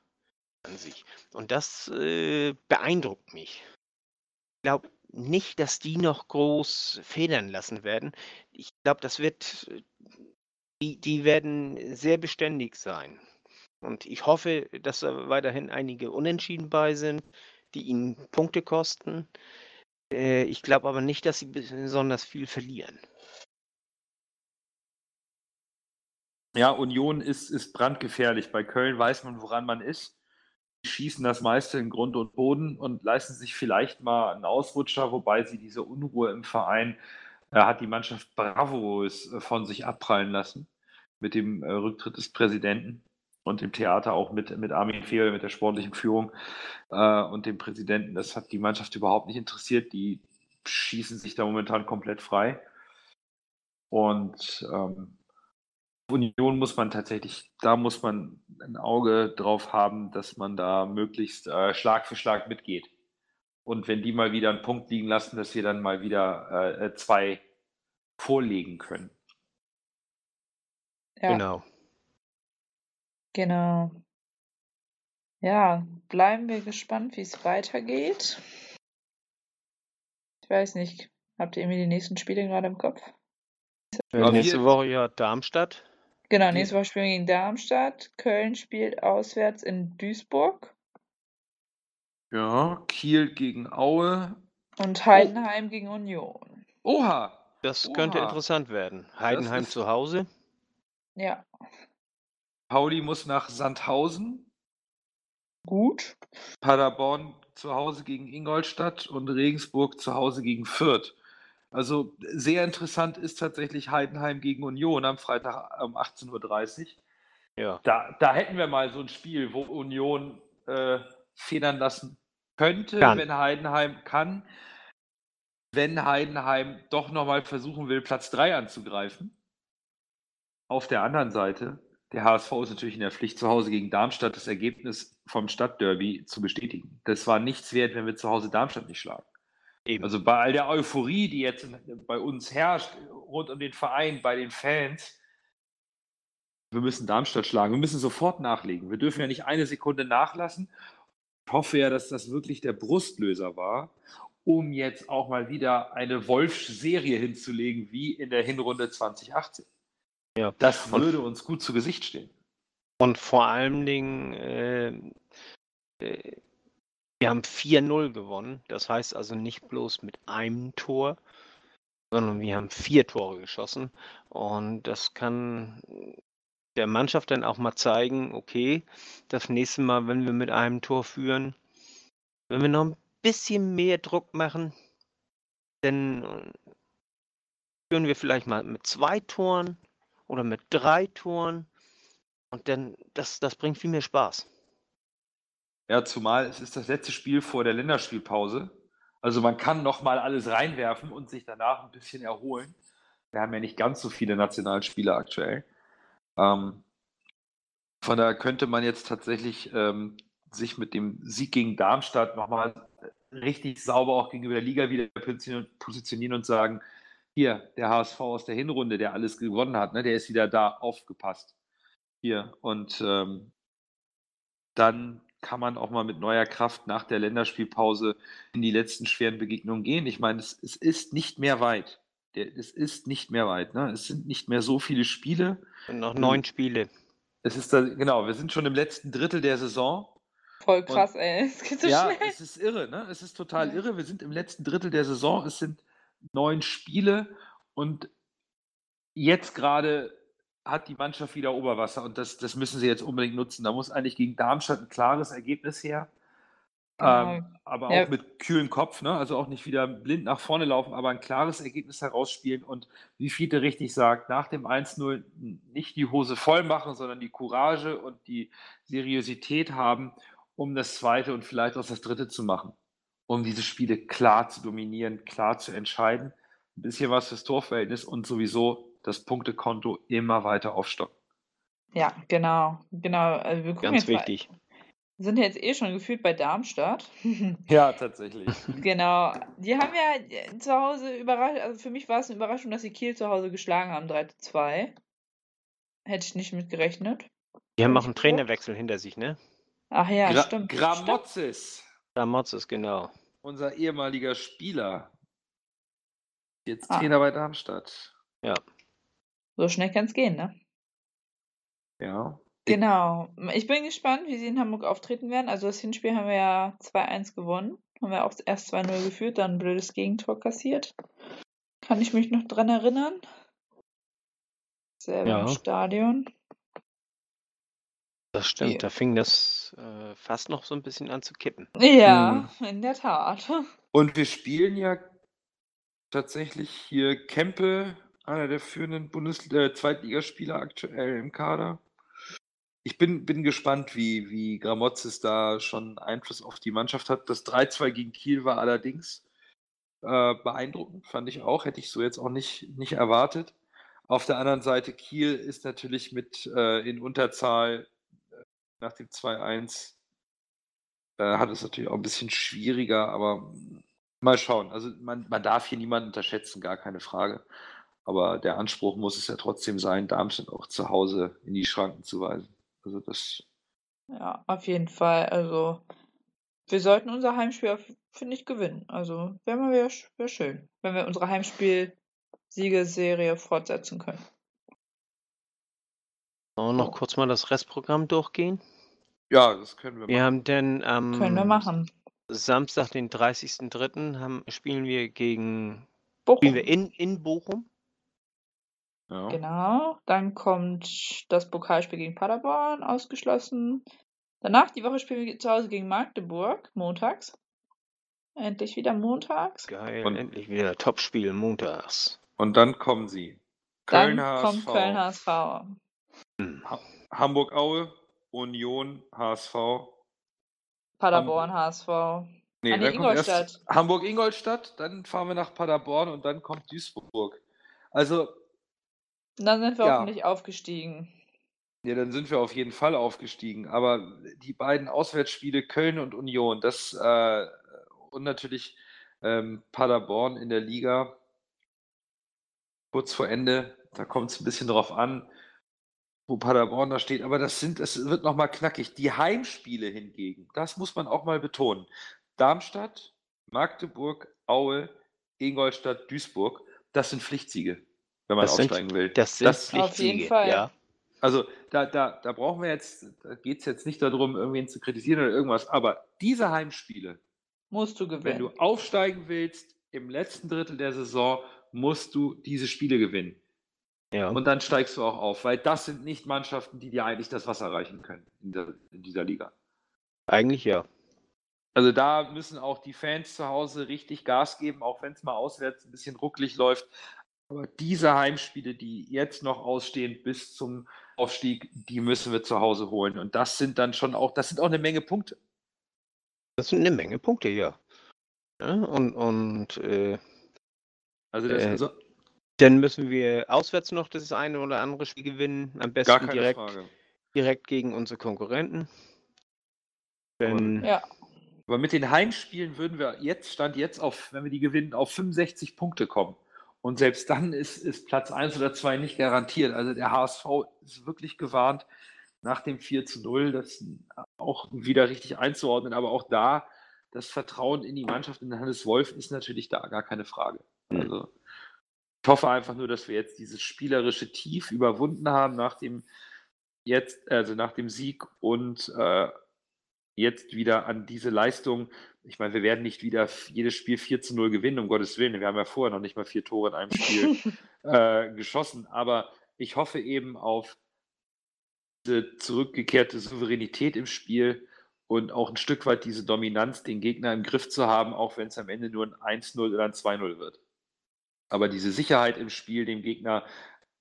an sich. Und das äh, beeindruckt mich. Ich glaube nicht, dass die noch groß federn lassen werden. Ich glaube, das wird, die, die werden sehr beständig sein. Und ich hoffe, dass da weiterhin einige Unentschieden bei sind, die ihnen Punkte kosten. Äh, ich glaube aber nicht, dass sie besonders viel verlieren. Ja, Union ist, ist brandgefährlich. Bei Köln weiß man, woran man ist. Schießen das meiste in Grund und Boden und leisten sich vielleicht mal einen Ausrutscher, wobei sie diese Unruhe im Verein äh, hat die Mannschaft bravos äh, von sich abprallen lassen mit dem äh, Rücktritt des Präsidenten und im Theater auch mit, mit Armin Fehl, mit der sportlichen Führung äh, und dem Präsidenten. Das hat die Mannschaft überhaupt nicht interessiert. Die schießen sich da momentan komplett frei. Und ähm, Union muss man tatsächlich, da muss man ein Auge drauf haben, dass man da möglichst äh, Schlag für Schlag mitgeht. Und wenn die mal wieder einen Punkt liegen lassen, dass wir dann mal wieder äh, zwei vorlegen können. Ja. Genau. Genau. Ja, bleiben wir gespannt, wie es weitergeht. Ich weiß nicht, habt ihr irgendwie die nächsten Spiele gerade im Kopf? Äh, nächste Woche ja Darmstadt. Genau, nächste Woche spielen wir gegen Darmstadt. Köln spielt auswärts in Duisburg. Ja, Kiel gegen Aue. Und Heidenheim gegen Union. Oha! Das könnte Oha. interessant werden. Heidenheim ist- zu Hause. Ja, Pauli muss nach Sandhausen. gut. Paderborn zu Hause gegen Ingolstadt und Regensburg zu Hause gegen Fürth. Also sehr interessant ist tatsächlich Heidenheim gegen Union am Freitag um 18.30 Uhr. Ja. Da, da hätten wir mal so ein Spiel, wo Union äh, federn lassen könnte, Kann. wenn Heidenheim kann. Wenn Heidenheim doch nochmal versuchen will, Platz 3 anzugreifen. Auf der anderen Seite, der HSV ist natürlich in der Pflicht, zu Hause gegen Darmstadt das Ergebnis vom Stadtderby zu bestätigen. Das war nichts wert, wenn wir zu Hause Darmstadt nicht schlagen. Eben. Also bei all der Euphorie, die jetzt bei uns herrscht, rund um den Verein, bei den Fans, wir müssen Darmstadt schlagen. Wir müssen sofort nachlegen. Wir dürfen ja nicht eine Sekunde nachlassen. Ich hoffe ja, dass das wirklich der Brustlöser war, um jetzt auch mal wieder eine Wolfsch-Serie hinzulegen, wie in der Hinrunde 2018. Ja. Das Und- würde uns gut zu Gesicht stehen. Und vor allen Dingen, äh, äh, wir haben 4-0 gewonnen. Das heißt also nicht bloß mit einem Tor, sondern wir haben vier Tore geschossen. Und das kann der Mannschaft dann auch mal zeigen, okay, das nächste Mal, wenn wir mit einem Tor führen, wenn wir noch ein bisschen mehr Druck machen, dann äh, führen wir vielleicht mal mit zwei Toren oder mit drei Toren. Und dann, das, das bringt viel mehr Spaß. Ja, zumal es ist das letzte Spiel vor der Länderspielpause. Also man kann noch mal alles reinwerfen und sich danach ein bisschen erholen. Wir haben ja nicht ganz so viele Nationalspieler aktuell. Ähm, von daher könnte man jetzt tatsächlich ähm, sich mit dem Sieg gegen Darmstadt nochmal richtig sauber auch gegenüber der Liga wieder positionieren- positionieren und sagen, hier, der HSV aus der Hinrunde, der alles gewonnen hat, ne, der ist wieder da, aufgepasst. Hier. Und ähm, dann kann man auch mal mit neuer Kraft nach der Länderspielpause in die letzten schweren Begegnungen gehen. Ich meine, es, es ist nicht mehr weit. Der, es ist nicht mehr weit. Ne? Es sind nicht mehr so viele Spiele. Und noch neun Spiele. Es ist da, genau, wir sind schon im letzten Drittel der Saison. Voll krass, ey. Es geht so ja, schnell. es ist irre, ne? Es ist total Ja. irre. Wir sind im letzten Drittel der Saison. Es sind neun Spiele und jetzt gerade hat die Mannschaft wieder Oberwasser und das, das müssen sie jetzt unbedingt nutzen. Da muss eigentlich gegen Darmstadt ein klares Ergebnis her. Genau. Ähm, aber Ja. auch mit kühlem Kopf, ne? also auch nicht wieder blind nach vorne laufen, aber ein klares Ergebnis herausspielen und wie Fiete richtig sagt, nach dem 1-0 nicht die Hose voll machen, sondern die Courage und die Seriosität haben, um das zweite und vielleicht auch das dritte zu machen, um diese Spiele klar zu dominieren, klar zu entscheiden, ein bisschen was fürs Torverhältnis und sowieso das Punktekonto immer weiter aufstocken. Ja, genau. Genau. Also wir gucken Ganz jetzt wichtig. Mal, Wir sind jetzt eh schon gefühlt bei Darmstadt. Ja, tatsächlich. genau. Die haben ja äh, zu Hause überrascht, also für mich war es eine Überraschung, dass sie Kiel zu Hause geschlagen haben, 3 zu 2. Hätte ich nicht mit gerechnet. Die haben Hab auch einen. Trainerwechsel hinter sich, ne? Ach ja, Gra stimmt. Gramozis, Ramozis, genau. unser ehemaliger Spieler. Jetzt Ah. Trainer bei Darmstadt. So schnell kann es gehen, ne? Ja. Genau. Ich bin gespannt, wie sie in Hamburg auftreten werden. Also das Hinspiel haben wir ja 2-1 gewonnen. Haben wir auch erst 2-0 geführt, dann ein blödes Gegentor kassiert. Kann ich mich noch dran erinnern? Selber im Ja. Stadion. Das stimmt, Ja. da fing das äh, fast noch so ein bisschen an zu kippen. Ja, in der Tat. Und wir spielen ja tatsächlich hier Kempe, einer der führenden Bundes äh, Zweitligaspieler aktuell im Kader. Ich bin, bin gespannt, wie, wie Gramozis da schon Einfluss auf die Mannschaft hat. Das 3-2 gegen Kiel war allerdings äh, beeindruckend, fand ich auch. Hätte ich so jetzt auch nicht, nicht erwartet. Auf der anderen Seite, Kiel ist natürlich mit äh, in Unterzahl äh, nach dem 2-1 äh, hat es natürlich auch ein bisschen schwieriger, aber mal schauen. Also man, man darf hier niemanden unterschätzen, gar keine Frage. Aber der Anspruch muss es ja trotzdem sein, Darmstadt auch zu Hause in die Schranken zu weisen. Also das, Ja, auf jeden Fall. Also, wir sollten unser Heimspiel, finde ich, gewinnen. Also, wäre mal wieder sch- wär schön, wenn wir unsere Heimspiel-Siegesserie fortsetzen können. Sollen wir noch kurz mal das Restprogramm durchgehen? ja, das können wir Wir machen. haben denn am Können wir machen. Samstag, den 30.03. haben- spielen wir gegen Bochum. spielen wir in, in Bochum. Ja. Genau. Dann kommt das Pokalspiel gegen Paderborn ausgeschlossen. Danach die Woche spielen wir zu Hause gegen Magdeburg, montags. Endlich wieder montags. Geil, Und- endlich wieder Topspiel montags. Und dann kommen sie. Dann Köln kommt HSV, Köln HSV. Hm. Hamburg Aue, Union HSV. Paderborn HSV. Nee, nee, dann kommt Ingolstadt. Hamburg Ingolstadt, dann fahren wir nach Paderborn und dann kommt Duisburg. Also Und dann sind wir Ja. hoffentlich aufgestiegen. Ja, dann sind wir auf jeden Fall aufgestiegen. Aber die beiden Auswärtsspiele Köln und Union, das äh, und natürlich ähm, Paderborn in der Liga kurz vor Ende, da kommt es ein bisschen drauf an, wo Paderborn da steht. Aber das sind, es wird nochmal knackig. Die Heimspiele hingegen, das muss man auch mal betonen. Darmstadt, Magdeburg, Aue, Ingolstadt, Duisburg, das sind Pflichtsiege, wenn man Das sind- aufsteigen will. Das sind Das- Auf jeden Fall. ja. Also da, da, da brauchen wir jetzt, da geht es jetzt nicht darum, irgendwen zu kritisieren oder irgendwas, aber diese Heimspiele, Musst du wenn gewinnen. du aufsteigen willst, im letzten Drittel der Saison, musst du diese Spiele gewinnen. ja. Und dann steigst du auch auf, weil das sind nicht Mannschaften, die dir eigentlich das Wasser reichen können in, der, in dieser Liga. Eigentlich ja. Also da müssen auch die Fans zu Hause richtig Gas geben, auch wenn es mal auswärts ein bisschen rucklig läuft. Aber diese Heimspiele, die jetzt noch ausstehen bis zum Aufstieg, die müssen wir zu Hause holen. Und das sind dann schon auch, das sind auch eine Menge Punkte. Das sind eine Menge Punkte, ja. ja und und äh, Also das Äh, so, dann müssen wir auswärts noch das eine oder andere Spiel gewinnen. Am besten gar keine direkt, Frage. direkt gegen unsere Konkurrenten. Denn, Ja, Aber mit den Heimspielen würden wir jetzt, Stand jetzt auf, wenn wir die gewinnen, auf 65 Punkte kommen. Und selbst dann ist, ist Platz 1 oder 2 nicht garantiert. Also der HSV ist wirklich gewarnt nach dem 4 zu 0, das auch wieder richtig einzuordnen. Aber auch da, das Vertrauen in die Mannschaft in Hannes Wolf ist natürlich da, gar keine Frage. Mhm. Also ich hoffe einfach nur, dass wir jetzt dieses spielerische Tief überwunden haben nach dem jetzt, also nach dem Sieg und äh, jetzt wieder an diese Leistung. Ich meine, wir werden nicht wieder jedes Spiel 4 zu 0 gewinnen, um Gottes Willen. Wir haben ja vorher noch nicht mal vier Tore in einem Spiel äh, geschossen. Aber ich hoffe eben auf diese zurückgekehrte Souveränität im Spiel und auch ein Stück weit diese Dominanz, den Gegner im Griff zu haben, auch wenn es am Ende nur ein 1-0 oder ein 2-0 wird. Aber diese Sicherheit im Spiel, dem Gegner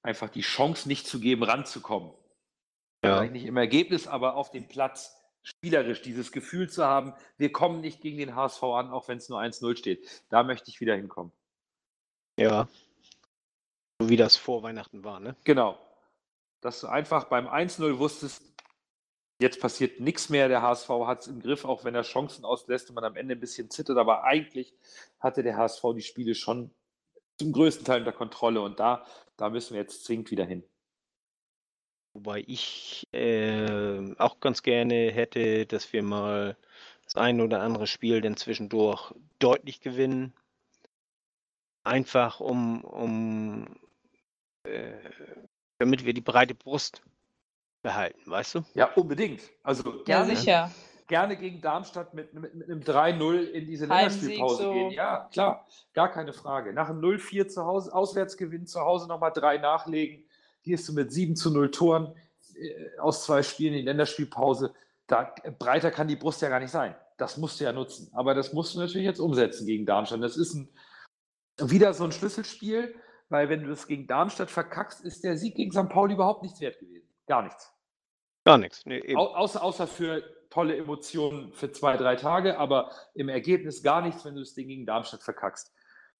einfach die Chance nicht zu geben, ranzukommen. ja. Vielleicht nicht im Ergebnis, aber auf dem Platz spielerisch dieses Gefühl zu haben, wir kommen nicht gegen den HSV an, auch wenn es nur 1-0 steht. Da möchte ich wieder hinkommen. ja. So wie das vor Weihnachten war, ne? Genau. Dass du einfach beim 1-0 wusstest, Jetzt passiert nichts mehr. Der HSV hat es im Griff, auch wenn er Chancen auslässt und man am Ende ein bisschen zittert. Aber eigentlich hatte der HSV die Spiele schon zum größten Teil unter Kontrolle. Und da, da müssen wir jetzt zwingend wieder hin. Wobei ich äh, auch ganz gerne hätte, dass wir mal das ein oder andere Spiel dann zwischendurch deutlich gewinnen. Einfach um, um äh, damit wir die breite Brust behalten, weißt du? Ja, unbedingt. Also Ja, gerne, sicher. gerne gegen Darmstadt mit, mit, mit einem 3-0 in diese Länderspielpause so. gehen. Ja, klar, gar keine Frage. Nach einem 0-4 zu Hause, Auswärtsgewinn zu Hause nochmal drei nachlegen, gehst du mit 7 zu 0 Toren äh, aus zwei Spielen in die Länderspielpause. Da, breiter kann die Brust ja gar nicht sein. Das musst du ja nutzen. Aber das musst du natürlich jetzt umsetzen gegen Darmstadt. Das ist ein, wieder so ein Schlüsselspiel, weil wenn du das gegen Darmstadt verkackst, ist der Sieg gegen St. Pauli überhaupt nichts wert gewesen. Gar nichts. Gar nichts. Nee. Au außer, außer für tolle Emotionen für zwei, drei Tage, aber im Ergebnis gar nichts, wenn du das Ding gegen Darmstadt verkackst.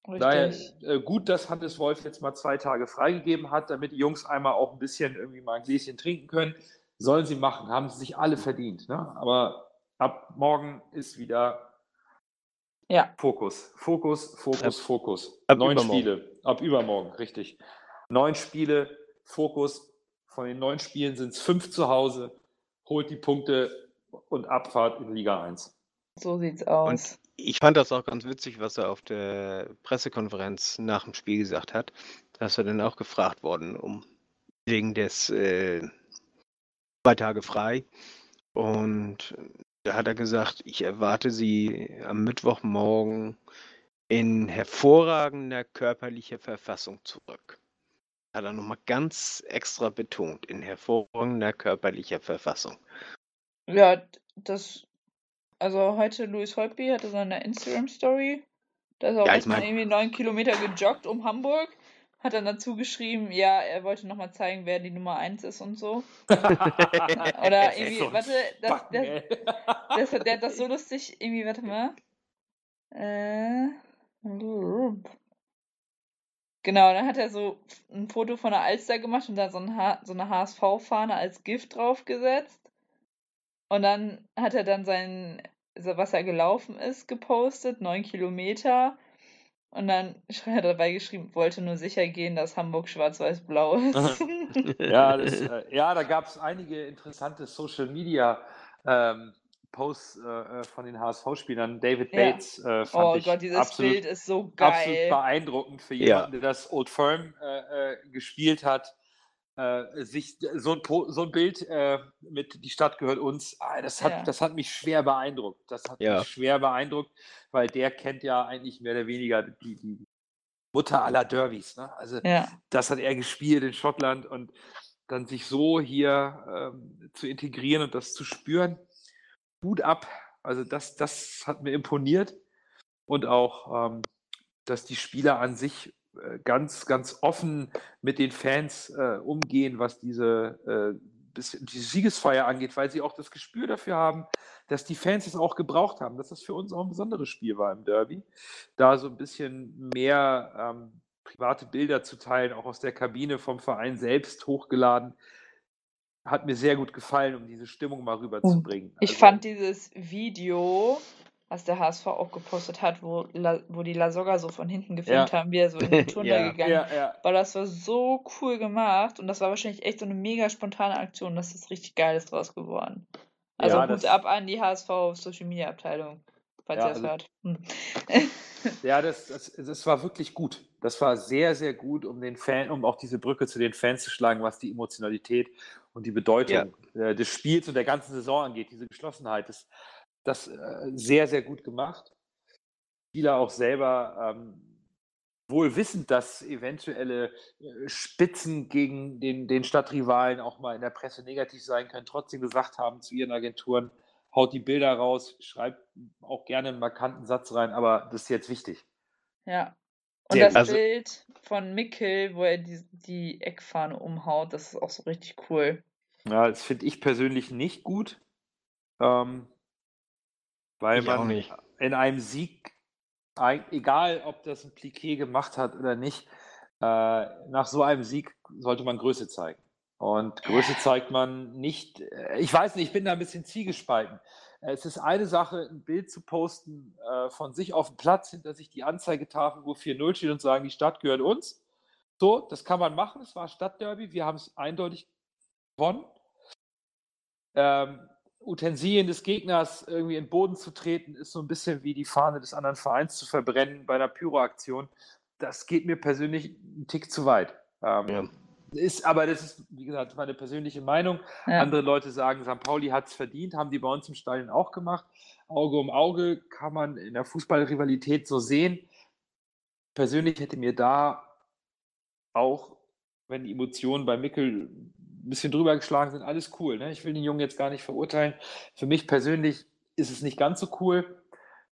Daher Richtig. äh, gut, dass Hannes Wolf jetzt mal zwei Tage freigegeben hat, damit die Jungs einmal auch ein bisschen irgendwie mal ein Gläschen trinken können. Sollen sie machen, haben sie sich alle verdient. Ne? Aber ab morgen ist wieder Ja. Fokus. Fokus, Fokus, Ab- Fokus. ab Neun übermorgen. Spiele. Ab übermorgen, richtig. Neun Spiele, Fokus. Von den neun Spielen sind es fünf zu Hause. Holt die Punkte und Abfahrt in Liga 1. So sieht's aus. Ich fand das auch ganz witzig, was er auf der Pressekonferenz nach dem Spiel gesagt hat. Da ist er dann auch gefragt worden, um wegen des äh, zwei Tage frei. Und da hat er gesagt, ich erwarte sie am Mittwochmorgen in hervorragender körperlicher Verfassung zurück. Hat er nochmal ganz extra betont, in hervorragender körperlicher Verfassung. Ja, das. Also heute Louis Holtby hatte seine Instagram-Story. Da ist er auch Ja, erstmal irgendwie neun Kilometer gejoggt um Hamburg. Hat dann dazu geschrieben, ja, er wollte nochmal zeigen, wer die Nummer eins ist und so. Oder irgendwie, So warte, das, das, das, der hat das so lustig, irgendwie, warte mal. Äh. Genau, dann hat er so ein Foto von der Alster gemacht und da so, ein H so eine HSV-Fahne als Gift draufgesetzt. Und dann hat er dann sein, was er gelaufen ist, gepostet, neun Kilometer. Und dann hat er dabei geschrieben, wollte nur sicher gehen, dass Hamburg schwarz-weiß-blau ist. Ja, das, äh, ja, da gab es einige interessante Social Media ähm, Posts äh, äh, von den HSV-Spielern. David Ja. Bates äh, fand oh ich Gott, dieses absolut, Bild ist so absolut geil. beeindruckend für Ja. jemanden, der das Old Firm äh, äh, gespielt hat. Äh, sich so ein, Po- so ein Bild äh, mit die Stadt gehört uns, ah, das, hat, Ja. das hat mich schwer beeindruckt. Das hat Ja. mich schwer beeindruckt, weil der kennt ja eigentlich mehr oder weniger die, die Mutter aller Derbys. Ne? Also Ja, das hat er gespielt in Schottland und dann sich so hier ähm, zu integrieren und das zu spüren, Hut ab. Also das, das hat mir imponiert und auch, ähm, dass die Spieler an sich äh, ganz, ganz offen mit den Fans äh, umgehen, was diese, äh, die Siegesfeier angeht, weil sie auch das Gespür dafür haben, dass die Fans es auch gebraucht haben, dass das für uns auch ein besonderes Spiel war im Derby, da so ein bisschen mehr ähm, private Bilder zu teilen, auch aus der Kabine vom Verein selbst hochgeladen, hat mir sehr gut gefallen, um diese Stimmung mal rüberzubringen. ich Also, fand dieses Video, was der HSV auch gepostet hat, wo, La wo die Lasogga so von hinten gefilmt haben, wie er so in den da Ja. gegangen ja, ja, Weil das war so cool gemacht und das war wahrscheinlich echt so eine mega spontane Aktion. Das ist richtig Geiles draus geworden. Also Ja, Hut das- ab an die HSV Social Media Abteilung, falls Ja, ihr das also- hört. Hm. Ja, das, das, das war wirklich gut. Das war sehr, sehr gut, um den Fan, um auch diese Brücke zu den Fans zu schlagen, was die Emotionalität und die Bedeutung äh, des Spiels und der ganzen Saison angeht, diese Geschlossenheit. Das, das äh, sehr, sehr gut gemacht. Spieler auch selber ähm, wohl wissend, dass eventuelle äh, Spitzen gegen den, den Stadtrivalen auch mal in der Presse negativ sein können, trotzdem gesagt haben zu ihren Agenturen, haut die Bilder raus, schreibt auch gerne einen markanten Satz rein, aber das ist jetzt wichtig. Ja. Und Sehr das. Also- Bild von Mickel, wo er die, die Eckfahne umhaut, das ist auch so richtig cool. Ja, das finde ich persönlich nicht gut, ähm, weil Ich man in einem Sieg, egal ob das ein Pliquet gemacht hat oder nicht, äh, nach so einem Sieg sollte man Größe zeigen. Und Größe zeigt man nicht. Äh, ich weiß nicht, ich bin da ein bisschen zielgespalten. Es ist eine Sache, ein Bild zu posten äh, von sich auf dem Platz, hinter sich die Anzeigetafel, wo 4-0 steht und sagen, die Stadt gehört uns. So, das kann man machen. Es war Stadtderby. Wir haben es eindeutig gewonnen. Ähm, Utensilien des Gegners irgendwie in den Boden zu treten, ist so ein bisschen wie die Fahne des anderen Vereins zu verbrennen bei einer Pyroaktion. Das geht mir persönlich einen Tick zu weit. Ähm, ja. Ist, aber das ist, wie gesagt, meine persönliche Meinung. Ja. Andere Leute sagen, St. Pauli hat es verdient, haben die bei uns im Stadion auch gemacht. Auge um Auge kann man in der Fußballrivalität so sehen. Persönlich hätte mir da auch, wenn die Emotionen bei Mickel ein bisschen drüber geschlagen sind, alles cool. Ne? Ich will den Jungen jetzt gar nicht verurteilen. Für mich persönlich ist es nicht ganz so cool.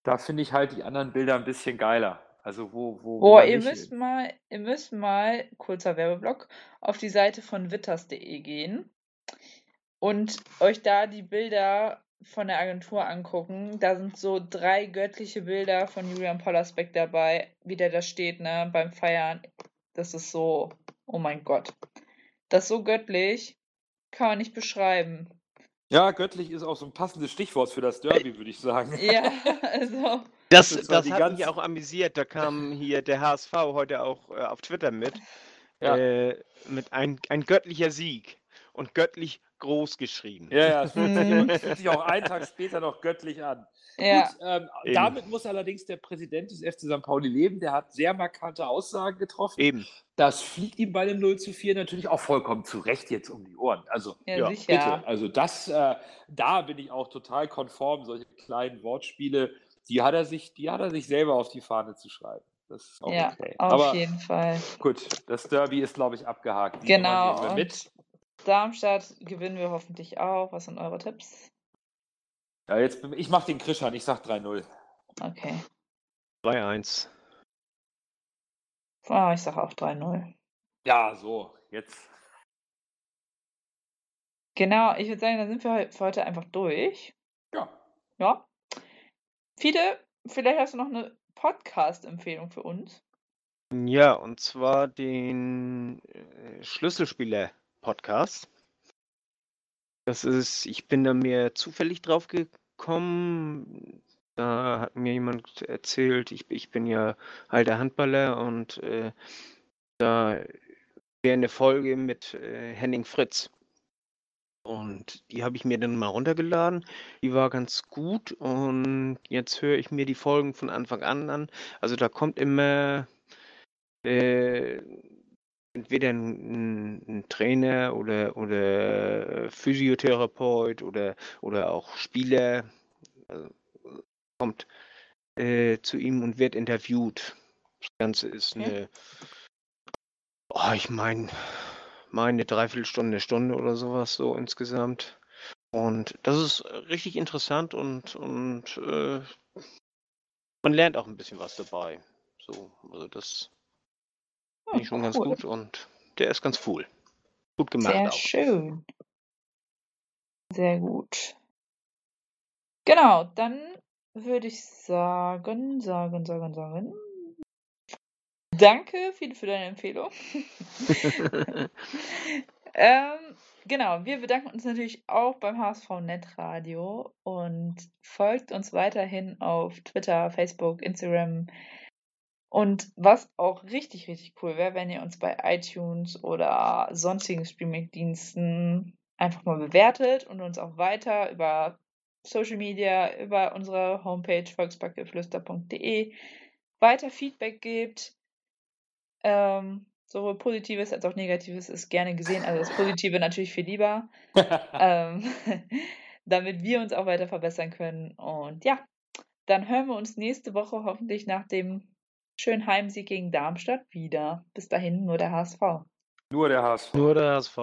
Da finde ich halt die anderen Bilder ein bisschen geiler. Also wo, wo. Boah, ihr müsst mal, ihr müsst mal, kurzer Werbeblock, auf die Seite von witters.de gehen und euch da die Bilder von der Agentur angucken. Da sind so drei göttliche Bilder von Julian Pollersbeck dabei, wie der da steht, ne, beim Feiern. Das ist so, oh mein Gott. Das ist so göttlich, kann man nicht beschreiben. Ja, göttlich ist auch so ein passendes Stichwort für das Derby, würde ich sagen. Ja, also. Das, das, das hat mich auch amüsiert. Da kam hier der HSV heute auch äh, auf Twitter mit. Ja. Äh, mit ein, ein göttlicher Sieg. Und göttlich groß geschrieben. Ja, ja, es fühlt, sich, auch einen Tag später noch göttlich an. Ja. Gut, ähm, damit muss allerdings der Präsident des FC St. Pauli leben. Der hat sehr markante Aussagen getroffen. Eben. Das fliegt ihm bei dem 0 zu 4 natürlich auch vollkommen zu Recht jetzt um die Ohren. Also, ja, ja bitte. Also, das, äh, da bin ich auch total konform. Solche kleinen Wortspiele, die hat er sich, die hat er sich selber auf die Fahne zu schreiben. Das ist auch ja, okay. Auf Aber, jeden Fall. Gut, das Derby ist, glaube ich, abgehakt. Die genau. mit. Darmstadt gewinnen wir hoffentlich auch. Was sind eure Tipps? Ja, jetzt ich mache den Krischan, ich sag 3-0. Okay. 3-1. Ah, ich sag auch 3-0. Ja, so, jetzt. Genau, ich würde sagen, dann sind wir für heute einfach durch. Ja. Ja. Fiete, vielleicht hast du noch eine Podcast-Empfehlung für uns. Ja, und zwar den äh, Schlüsselspieler-Podcast. Das ist, ich bin da mir zufällig drauf gekommen. Da hat mir jemand erzählt, ich, ich bin ja alter Handballer und äh, da wäre eine Folge mit äh, Henning Fritz. Und die habe ich mir dann mal runtergeladen. Die war ganz gut und jetzt höre ich mir die Folgen von Anfang an an. Also da kommt immer äh, entweder ein, ein, Trainer oder, oder Physiotherapeut oder, oder auch Spieler also, kommt äh, zu ihm und wird interviewt. Das Ganze ist eine, oh, ich meine, meine Dreiviertelstunde, eine Stunde oder sowas so insgesamt. Und das ist richtig interessant und, und äh, man lernt auch ein bisschen was dabei. So, also das Finde ich schon ganz gut und der ist ganz cool. Gut gemacht Sehr auch. schön. Sehr gut. Genau, dann würde ich sagen, sagen, sagen, sagen. Danke viel für deine Empfehlung. ähm, genau, wir bedanken uns natürlich auch beim HSV Netradio und folgt uns weiterhin auf Twitter, Facebook, Instagram, und was auch richtig, richtig cool wäre, wenn ihr uns bei iTunes oder sonstigen Streaming-Diensten einfach mal bewertet und uns auch weiter über Social Media, über unsere Homepage volksbackgeflüster.de weiter Feedback gebt. Ähm, sowohl Positives als auch Negatives ist gerne gesehen. Also das Positive natürlich viel lieber. ähm, damit wir uns auch weiter verbessern können. Und ja, dann hören wir uns nächste Woche hoffentlich nach dem schönen Heimsieg gegen Darmstadt wieder. Bis dahin nur der HSV. Nur der HSV. Nur der HSV.